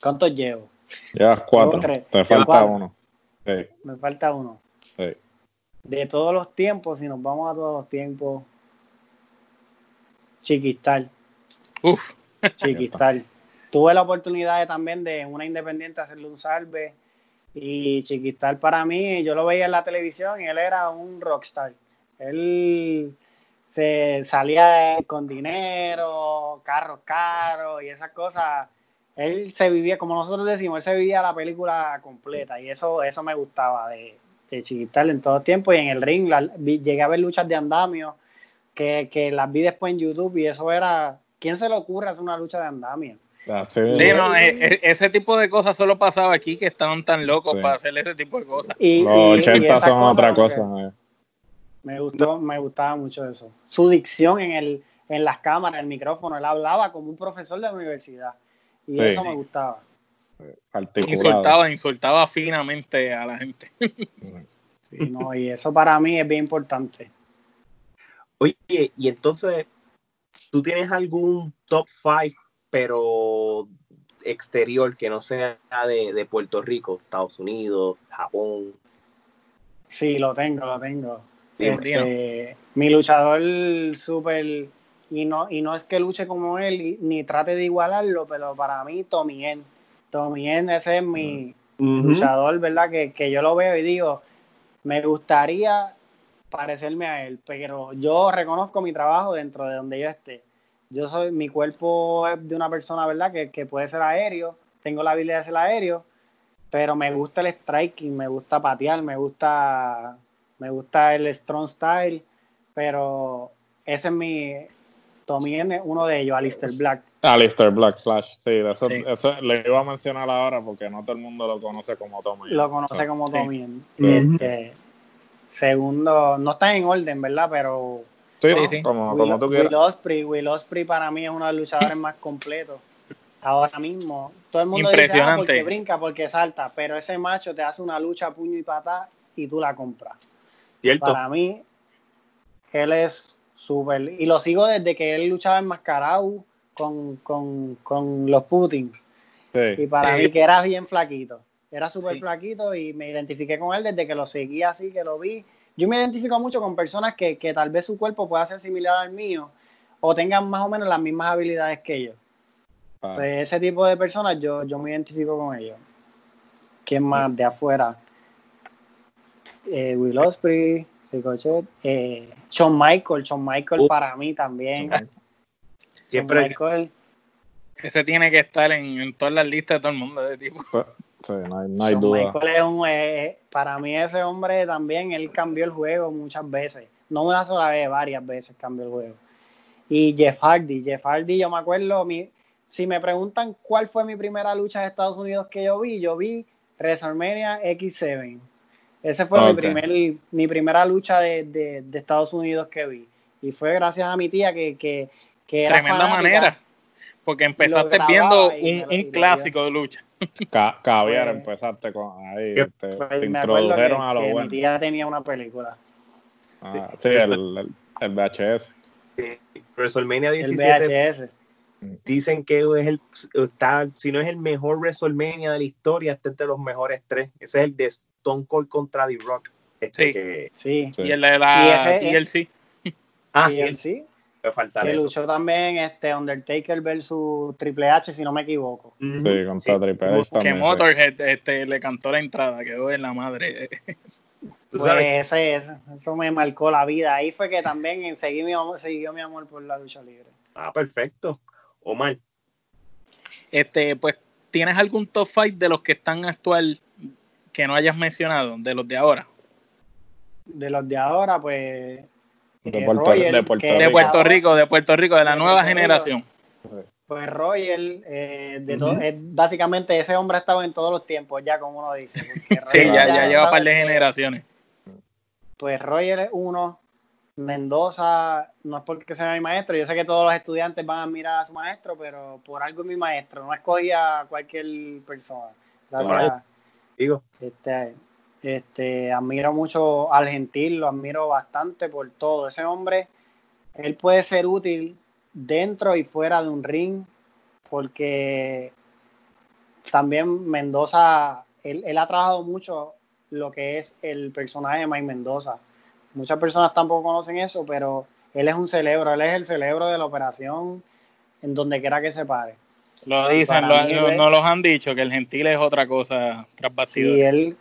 ¿Cuántos llevo? Llevas cuatro. Te falta uno. Me falta uno. De todos los tiempos, si nos vamos a todos los tiempos, Chiquistal. Uf. Chiquistal tuve la oportunidad también de una independiente hacerle un salve y Chiquistar para mí, yo lo veía en la televisión y él era un rockstar. Él se salía con dinero, carros caros y esas cosas. Él se vivía, como nosotros decimos, él se vivía la película completa y eso, eso me gustaba de, de Chiquistar en todo tiempo y en el ring llegué a ver luchas de andamio que, que las vi después en YouTube y eso era, ¿quién se le ocurre hacer una lucha de andamio? Ah, sí, no, eh, eh, ese tipo de cosas solo pasaba aquí que estaban tan locos para hacer ese tipo de cosas. Y, Los 80 son otra cosa. Eh. Me gustó, me gustaba mucho eso. Su dicción en el, en las cámaras, el micrófono, él hablaba como un profesor de la universidad. Y eso me gustaba. Insultaba, insultaba finamente a la gente. no, y eso para mí es bien importante. Oye, y entonces, ¿tú tienes algún top 5 pero exterior que no sea de, Puerto Rico, Estados Unidos, Japón. Sí, lo tengo, lo tengo. Este, mi luchador súper, y no, y no es que luche como él, ni trate de igualarlo, pero para mí Tomien, Tomien ese es mi luchador, ¿verdad? Que, que yo lo veo y digo, me gustaría parecerme a él, pero yo reconozco mi trabajo dentro de donde yo esté. Yo soy, mi cuerpo es de una persona, ¿verdad? Que, puede ser aéreo, tengo la habilidad de ser aéreo, pero me gusta el striking, me gusta patear, me gusta, me gusta el strong style, pero ese es mi, Tommy es uno de ellos, Alistair Black. Alistair Black Flash, sí eso, eso, le iba a mencionar ahora porque no todo el mundo lo conoce como Tommy. Lo conoce como Tommy. Este, segundo, no está en orden, ¿verdad? Pero Sí, sí, Como, como, tú quieras. Will Osprey, para mí es uno de los luchadores más completos. Ahora mismo, todo el mundo dice ah, porque brinca, porque salta, pero ese macho te hace una lucha puño y pata y tú la compras. ¿Cierto? Para mí, él es súper. Y lo sigo desde que él luchaba en Mascarau con, con, con los Putin. y para mí, que era bien flaquito. Era súper flaquito y me identifiqué con él desde que lo seguí así, que lo vi yo me identifico mucho con personas que, tal vez su cuerpo pueda ser similar al mío o tengan más o menos las mismas habilidades que yo. Ah. Pues ese tipo de personas yo, yo me identifico con ellos. ¿Quién más de afuera? Eh, Will Osprey, Ricochet, eh, Shawn Michael, Shawn Michael uh. para mí también. Siempre. Michael. Ese tiene que estar en, todas las listas de todo el mundo de tipo. Sí, no hay, no hay Shawn duda. Michaels es un, eh, para mí ese hombre también, él cambió el juego muchas veces. No una sola vez, varias veces cambió el juego. Y Jeff Hardy, Jeff Hardy, yo me acuerdo, mi, si me preguntan cuál fue mi primera lucha de Estados Unidos que yo vi, yo vi WrestleMania X7. Ese fue mi, primer, mi primera lucha de, de- de Estados Unidos que vi. Y fue gracias a mi tía que, que, que era Tremenda fanática. manera. Porque empezaste viendo un, un clásico de lucha. Ca caviar, Pues- empezaste con ahí. Te, Pues te que, introdujeron a lo que mi bueno. tía tenía una película. Ah, sí, el, el, el VHS. Eh, WrestleMania El 17 VHS. dicen que es el, está, si no es el mejor WrestleMania de la historia, está entre los mejores tres. Ese es el de Stone Cold contra The Rock. Este Sí. que- Sí. Sí. Y el de la Y ese- TLC. ah, y sí, él sí. me falta Que eso. luchó también este Undertaker versus Triple H, si no me equivoco. Sí, contra Sí. Triple H Que también. sí. Motorhead este, le cantó la entrada, quedó en la madre. Pues ese, ese- eso me marcó la vida. Ahí fue que también seguí mi siguió mi amor por la lucha libre. Ah, perfecto. Omar, Este, pues, ¿tienes algún top fight de los que están actual que no hayas mencionado, de los de ahora? De los de ahora, pues. De eh, Puerto- Roger, de Puerto que De Rico. Puerto Rico, de Puerto Rico, de la De nueva Puerto Rico. generación. Pues Roger, eh, de eh, básicamente ese hombre ha estado en todos los tiempos, ya como uno dice. Sí, ya, ya lleva un par de en- generaciones. Pues Roger es uno, Mendoza, no es porque sea mi maestro, yo sé que todos los estudiantes van a admirar a su maestro, pero por algo es mi maestro, no escogía a cualquier persona. Gracias. Digo, Este, este, admiro mucho al Gentil, lo admiro bastante por todo. Ese hombre, él puede ser útil dentro y fuera de un ring, porque también Mendoza, él, él ha trabajado mucho lo que es el personaje de Mike Mendoza. Muchas personas tampoco conocen eso, pero él es un cerebro, él es el cerebro de la operación en donde quiera que se pare. Lo dicen, lo- nos los han dicho, que el gentil es otra cosa tras bastidores. él,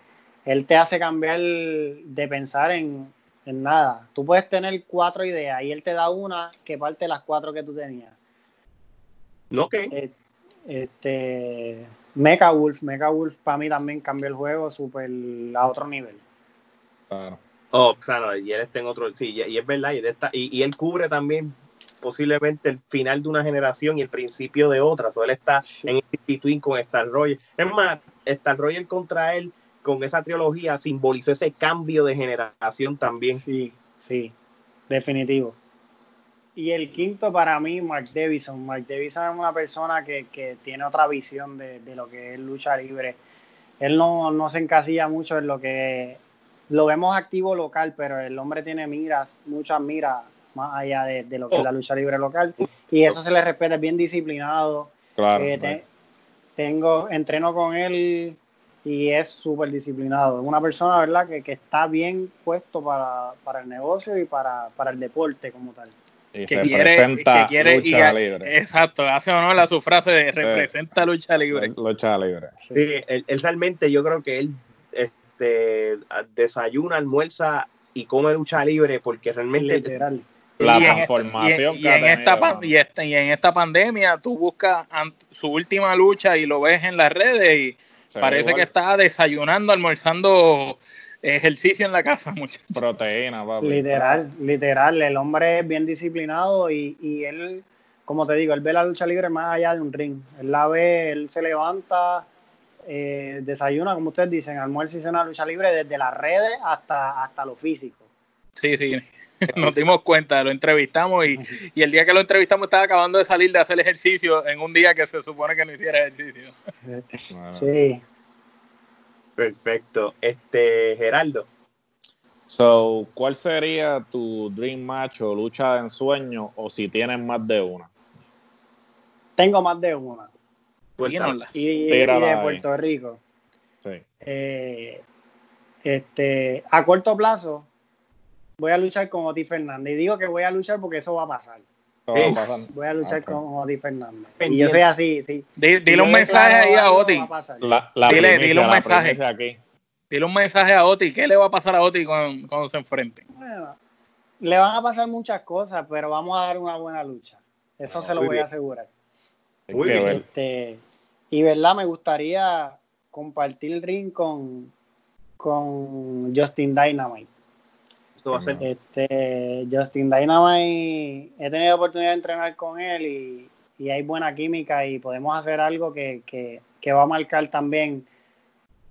él te hace cambiar de pensar en, en nada. Tú puedes tener cuatro ideas y él te da una que parte de las cuatro que tú tenías. no que Eh, Este, Mecha Wolf, Mecha Wolf para mí también cambió el juego súper a otro nivel. Claro. Oh, claro, y él está en otro, sí, y, y es verdad, y, él está- y, y él cubre también posiblemente el final de una generación y el principio de otra, o él está en el between con Star Roger. Es más, Star Roger contra él, con esa trilogía, simbolizó ese cambio de generación también. Sí, sí, definitivo. Y el quinto para mí, Mark Davison. Mark Davison es una persona que, que tiene otra visión de, de lo que es lucha libre. Él no, no se encasilla mucho en lo que lo vemos activo local, pero el hombre tiene miras, muchas miras más allá de, de lo que es la lucha libre local. Y eso se le respeta, es bien disciplinado. Claro. Eh, te- tengo, entreno con él y es súper disciplinado. Es una persona, ¿verdad?, que, que está bien puesto para, para el negocio y para, para el deporte como tal. y que quiere, que quiere y- lucha libre. exacto, hace honor a su frase de representa lucha libre. Lucha libre. Sí, él, él realmente, yo creo que él este, desayuna, almuerza y come lucha libre porque realmente Literal. La Y en esta- transformación y, que y en esta pan- y, esta- y en esta pandemia tú buscas su última lucha y lo ves en las redes y Se parece que está desayunando, almorzando ejercicio en la casa, muchachos. proteína, papi. Literal, literal. El hombre es bien disciplinado y, y él, como te digo, él ve la lucha libre más allá de un ring. Él la ve, él se levanta, eh, desayuna, como ustedes dicen, almuerza y cena lucha libre desde las redes hasta, hasta lo físico. Sí, sí. Nos dimos cuenta, lo entrevistamos y, y el día que lo entrevistamos estaba acabando de salir de hacer ejercicio en un día que se supone que no hiciera ejercicio. Sí. perfecto. Este, Geraldo, So, ¿cuál sería tu dream match o lucha de ensueño o si tienes más de una? Tengo más de una. Y, y de. Puerto Rico. Sí. Eh, este, a corto plazo voy a luchar con Oti Fernández. Y digo que voy a luchar porque eso va a pasar. Pasando. Voy a luchar con Oti Fernández. Y yo soy así, sí. Dile un mensaje ahí a Oti. va a pasar. La, la Dile- primicia, dile un mensaje. aquí. Dile un mensaje a Oti. ¿Qué le va a pasar a Oti cuando, cuando se enfrente? Bueno, le van a pasar muchas cosas, pero vamos a dar una buena lucha. Eso se lo voy bien. a asegurar. Muy bien. Este, y verdad, me gustaría compartir el ring con, con Justin Dynamite. Esto va a ser. Este, Justin Dynamite, he tenido oportunidad de entrenar con él y, y hay buena química y podemos hacer algo que, que, que va a marcar también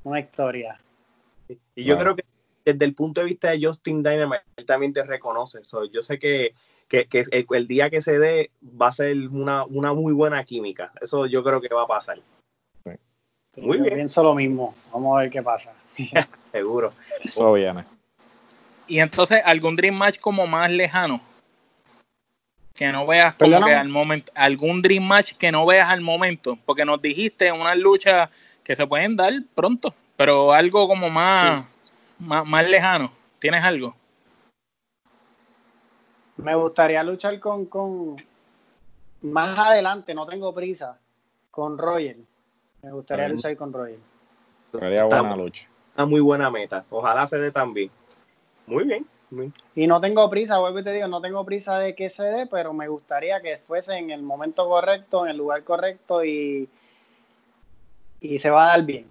una historia. Y yo creo que desde el punto de vista de Justin Dynamite, él también te reconoce. So, yo sé que, que, que el, el día que se dé va a ser una, una muy buena química. Eso yo creo que va a pasar. Muy Yo bien. Pienso lo mismo. Vamos a ver qué pasa. Seguro. Eso viene. Y entonces, algún Dream Match como más lejano. Que no veas como Perdóname. que al momento. Algún Dream Match que no veas al momento. Porque nos dijiste unas luchas que se pueden dar pronto. Pero algo como más, más, más lejano. ¿Tienes algo? Me gustaría luchar con, con más adelante, no tengo prisa, con Roger. Me gustaría luchar con Roger. Sería Está buena lucha. Una muy buena meta. Ojalá se dé también. Muy bien. muy bien. Y no tengo prisa, vuelvo y te digo, no tengo prisa de que se dé, pero me gustaría que fuese en el momento correcto, en el lugar correcto y, y se va a dar bien.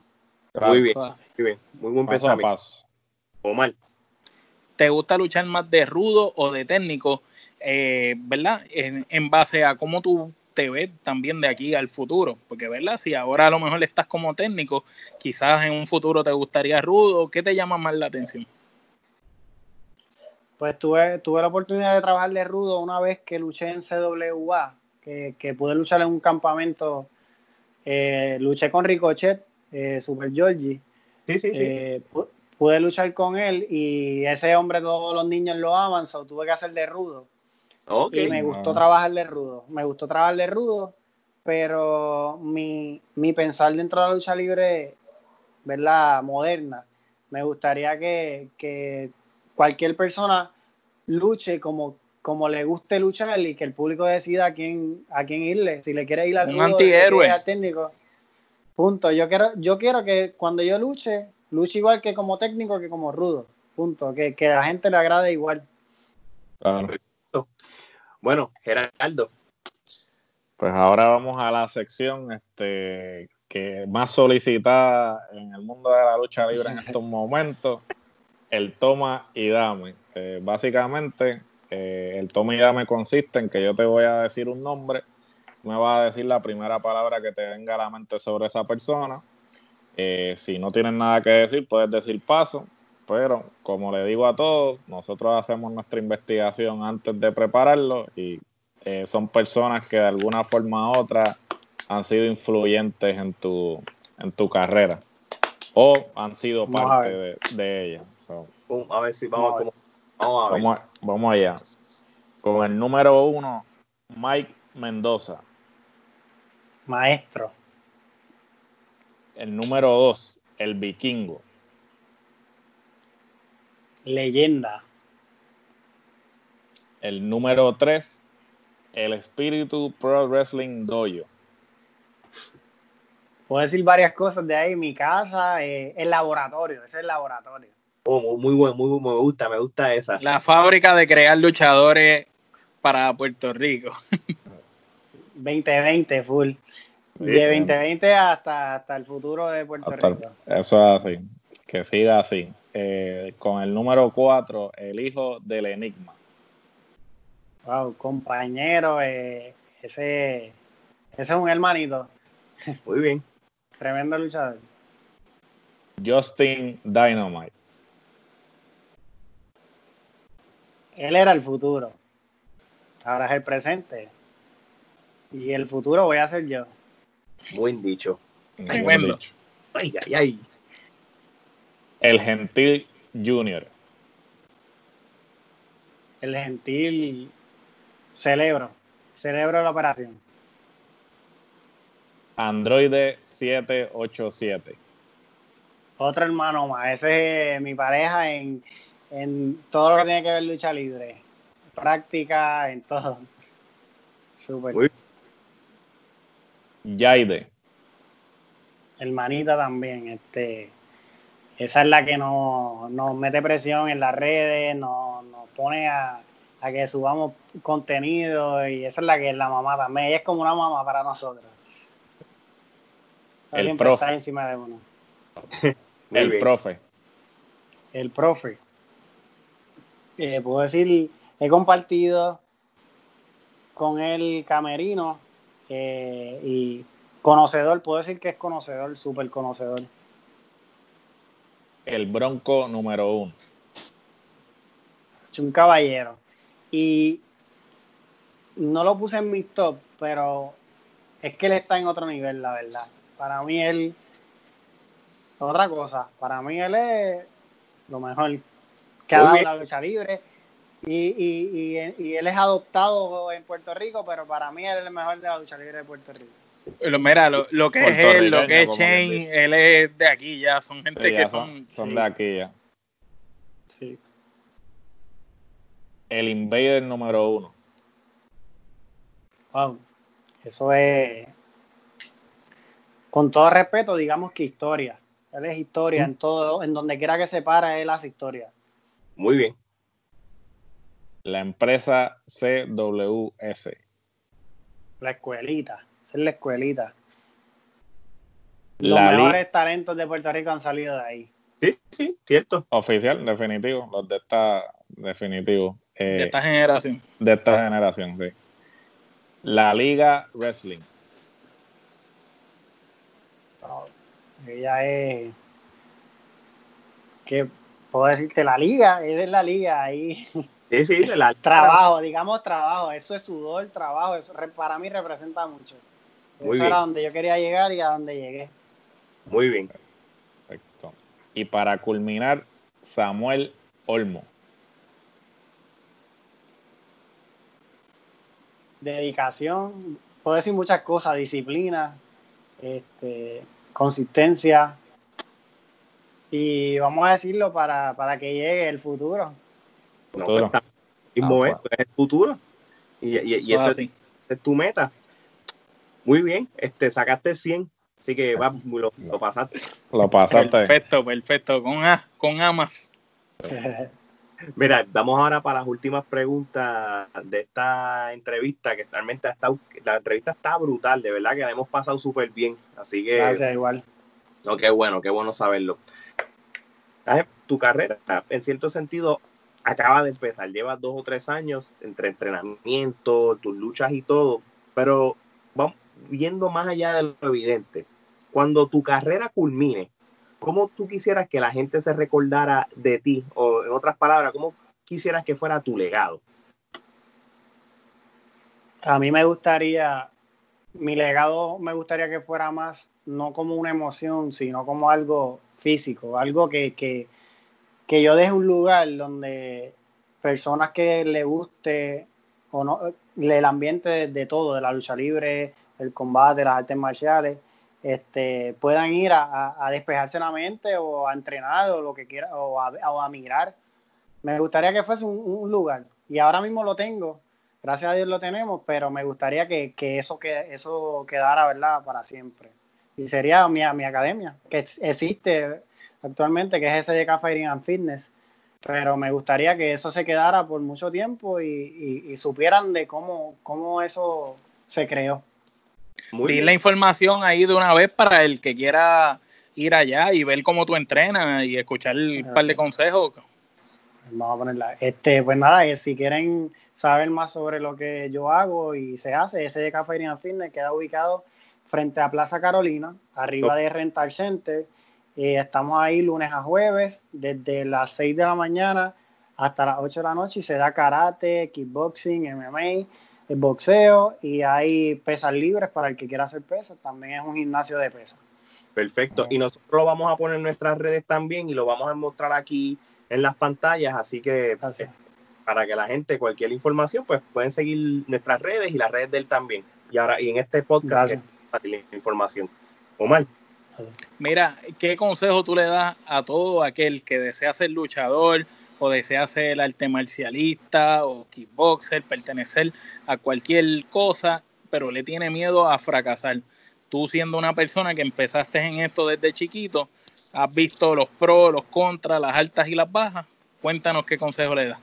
Claro, Muy bien. Muy bien. Muy buen Paso a pensamiento. paso. Omar. ¿Te gusta luchar más de rudo o de técnico? Eh, ¿Verdad? En, en base a cómo tú te ves también de aquí al futuro. Porque, ¿verdad? Si ahora a lo mejor estás como técnico, quizás en un futuro te gustaría rudo. ¿Qué te llama más la atención? Pues tuve, tuve la oportunidad de trabajar de rudo una vez que luché en CWA, que, que pude luchar en un campamento. eh, luché con Ricochet, eh, Super Georgie. Sí, sí, sí. Eh, pu- pude luchar con él y ese hombre todos los niños lo aman, so tuve que hacer de rudo. ok. Y me gustó Ah. trabajar de rudo, me gustó trabajar de rudo, pero mi, mi pensar dentro de la lucha libre, ¿verdad? Moderna, me gustaría que, que cualquier persona luche como, como le guste luchar y que el público decida a quién, a quién irle, si le quiere ir al Un antihéroe. al técnico. Punto. Yo quiero, yo quiero que cuando yo luche, luche igual que como técnico que como rudo. Punto. Que, que a la gente le agrade igual. Claro. Bueno, Gerardo. Pues ahora vamos a la sección este, que más solicitada en el mundo de la lucha libre en estos momentos, el toma y dame. Eh, básicamente, eh, el toma y dame consiste en que yo te voy a decir un nombre, me vas a decir la primera palabra que te venga a la mente sobre esa persona. Eh, si no tienes nada que decir, puedes decir paso, pero como le digo a todos, nosotros hacemos nuestra investigación antes de prepararlo y son personas que de alguna forma u otra han sido influyentes en tu, en tu carrera o han sido parte de, de ella. So, A ver si vamos, Vamos a ver. como- vamos a ver. vamos, vamos allá. Con el número uno, Mike Mendoza. Maestro. El número dos, el vikingo. Leyenda. El número tres, el espíritu Pro Wrestling Dojo. Puedo decir varias cosas de ahí. Mi casa, eh, el laboratorio. Ese es el laboratorio. Oh, muy bueno, muy bueno, me gusta, me gusta esa. La fábrica de crear luchadores para Puerto Rico. 2020 full. De Bien. 2020 hasta, hasta el futuro de Puerto Hasta el- Rico. eso es así. Que siga así. Eh, con el número cuatro, el hijo del enigma. Wow, compañero. eh, ese, ese es un hermanito. Muy bien. Tremendo luchador. Justin Dynamite. Él era el futuro. Ahora es el presente. Y el futuro voy a ser yo. Buen dicho. Tremendo. Dicho. Ay, ay, ay. El gentil Junior. El gentil celebro. Celebro la operación. Androide 787. Otro hermano más. Ese es mi pareja en, en todo lo que tiene que ver lucha libre. Práctica, en todo. Súper. Yaide. Hermanita también. Este, esa es la que nos, nos mete presión en las redes, nos, nos pone a, a que subamos contenido y esa es la que es la mamá también. Ella es como una mamá para nosotros. El Siempre profe. está encima de uno. el profe. El profe. Eh, puedo decir, he compartido con el camerino eh, y conocedor, puedo decir que es conocedor, súper conocedor. El bronco número uno. Un caballero. Y no lo puse en mi top, pero es que él está en otro nivel, la verdad. Para mí él, otra cosa, para mí él es lo mejor que ha dado la lucha libre. Y, y, y, él es adoptado en Puerto Rico, pero para mí él es el mejor de la lucha libre de Puerto Rico. Mira, lo, lo que es él, lo que es Shane, él es de aquí ya, son gente que son... Son, de aquí ya. Sí. El Invader número uno. Wow, eso es... Con todo respeto, digamos que historia. Él es historia, en todo, en donde quiera que se para, él hace historia. Muy bien. La empresa CWS. La escuelita. Esa es la escuelita. Los mejores talentos de Puerto Rico han salido de ahí. Sí, sí, cierto. Oficial, definitivo. Los de esta, definitivo. Eh, de esta generación. De esta generación, sí. La Liga Wrestling. ella es. que puedo decirte? La liga, es de la liga ahí. Sí, sí, la Trabajo, digamos trabajo, eso es sudor, trabajo, eso para mí representa mucho. eso era donde yo quería llegar y a donde llegué. Muy bien. Perfecto. Y para culminar, Samuel Olmo. Dedicación, puedo decir muchas cosas, disciplina, este, consistencia, y vamos a decirlo para, para que llegue el futuro. No, pues, mismo ah, es, el futuro. Y, y, y esa es, tu meta. Muy bien, este, sacaste 100, así que va, lo, lo, pasaste. Lo pasaste. Perfecto, perfecto, con A, con amas. Mira, vamos ahora para las últimas preguntas de esta entrevista, que realmente ha estado, la entrevista está brutal, de verdad que la hemos pasado súper bien, así que... Gracias, igual. No, qué bueno, qué bueno saberlo. Tu carrera, en cierto sentido, acaba de empezar, llevas dos o tres años entre entrenamiento, tus luchas y todo, pero viendo más allá de lo evidente, cuando tu carrera culmine, ¿cómo tú quisieras que la gente se recordara de ti? O en otras palabras, ¿cómo quisieras que fuera tu legado? A mí me gustaría, mi legado me gustaría que fuera más, no como una emoción, sino como algo físico, algo que, que, que yo deje un lugar donde personas que le guste o no el ambiente de, todo, de la lucha libre, el combate, las artes marciales, este, puedan ir a, a, despejarse la mente o a entrenar o lo que quiera, o a, a mirar. Me gustaría que fuese un, lugar. Y ahora mismo lo tengo, gracias a Dios lo tenemos, pero me gustaría que, que eso, que eso quedara, ¿verdad?, para siempre. Y sería mi, mi academia, que existe actualmente, que es SDK Fighting and Fitness. Pero me gustaría que eso se quedara por mucho tiempo y, supieran de cómo, cómo eso se creó. Muy la información ahí de una vez para el que quiera ir allá y ver cómo tú entrenas y escuchar un par de consejos. Vamos a ponerla. Este, pues nada, eh, si quieren saber más sobre lo que yo hago y se hace, SDK Fighting and Fitness queda ubicado frente a Plaza Carolina, arriba de Rental Center eh, estamos ahí lunes a jueves, desde las 6 de la mañana hasta las 8 de la noche y se da karate, kickboxing, MMA, el boxeo y hay pesas libres para el que quiera hacer pesas. También es un gimnasio de pesas. Perfecto. Y nosotros lo vamos a poner en nuestras redes también y lo vamos a mostrar aquí en las pantallas. Así que eh, para que la gente, cualquier información, pues pueden seguir nuestras redes y las redes de él también. Y ahora, y en este podcast, para la información. Omar. Mira, ¿qué consejo tú le das a todo aquel que desea ser luchador o desea ser arte marcialista o kickboxer, pertenecer a cualquier cosa, pero le tiene miedo a fracasar? Tú siendo una persona que empezaste en esto desde chiquito, has visto los pros, los contras, las altas y las bajas. Cuéntanos qué consejo le das.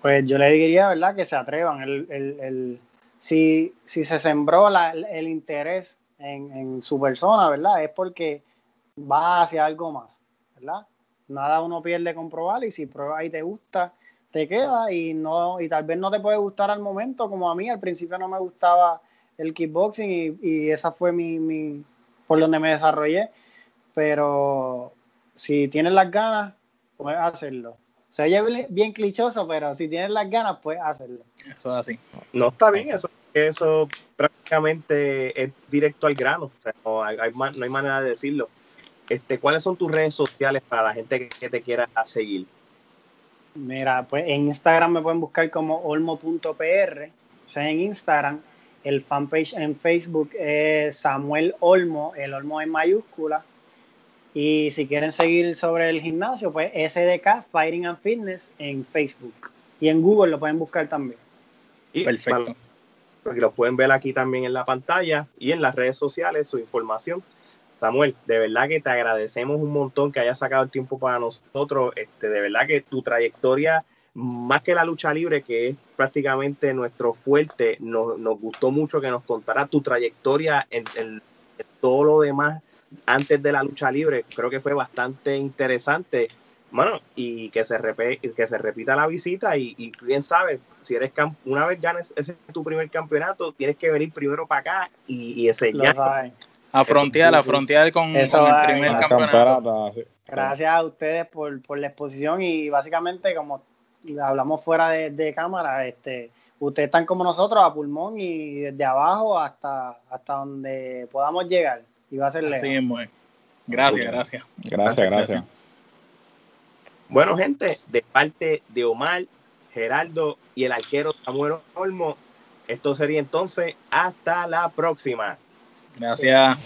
Pues yo le diría, ¿verdad? Que se atrevan. El, el, el, si, si se sembró la, el interés en, su persona, ¿verdad? Es porque vas hacia algo más, ¿verdad? Nada uno pierde con probar y si pruebas y te gusta, te queda y no y tal vez no te puede gustar al momento, como a mí al principio no me gustaba el kickboxing y, y esa fue mi, mi, por donde me desarrollé, pero si tienes las ganas, puedes hacerlo. O sea, es bien clichoso, pero si tienes las ganas, puedes hacerlo. Eso es así. No está bien, eso, eso prácticamente es directo al grano. O sea, no hay, no hay manera de decirlo. Este, ¿Cuáles son tus redes sociales para la gente que, te quiera seguir? Mira, pues en Instagram me pueden buscar como olmo.pr, o sea, en Instagram. El fanpage en Facebook es Samuel Olmo, el Olmo en mayúscula. Y si quieren seguir sobre el gimnasio, pues SDK Fighting and Fitness en Facebook. Y en Google lo pueden buscar también. Perfecto. Porque lo pueden ver aquí también en la pantalla y en las redes sociales su información. Samuel, de verdad que te agradecemos un montón que hayas sacado el tiempo para nosotros. Este, de verdad que tu trayectoria, más que la lucha libre, que es prácticamente nuestro fuerte, nos, gustó mucho que nos contara tu trayectoria en, todo lo demás antes de la lucha libre. Creo que fue bastante interesante. Bueno, y que se, que se repita la visita y, y bien sabes, si eres una vez ganes ese tu primer campeonato, tienes que venir primero para acá y, y enseñar a frontear, a frontear con, el primer campeonato. Gracias a ustedes por, la exposición y básicamente como hablamos fuera de, cámara, este, ustedes están como nosotros a pulmón y desde abajo hasta, hasta donde podamos llegar. Y va a ser lejos. Gracias, gracias. Gracias, gracias. Bueno, gente, de parte de Omar, Geraldo y el arquero Samuel Olmo, esto sería entonces hasta la próxima. Gracias.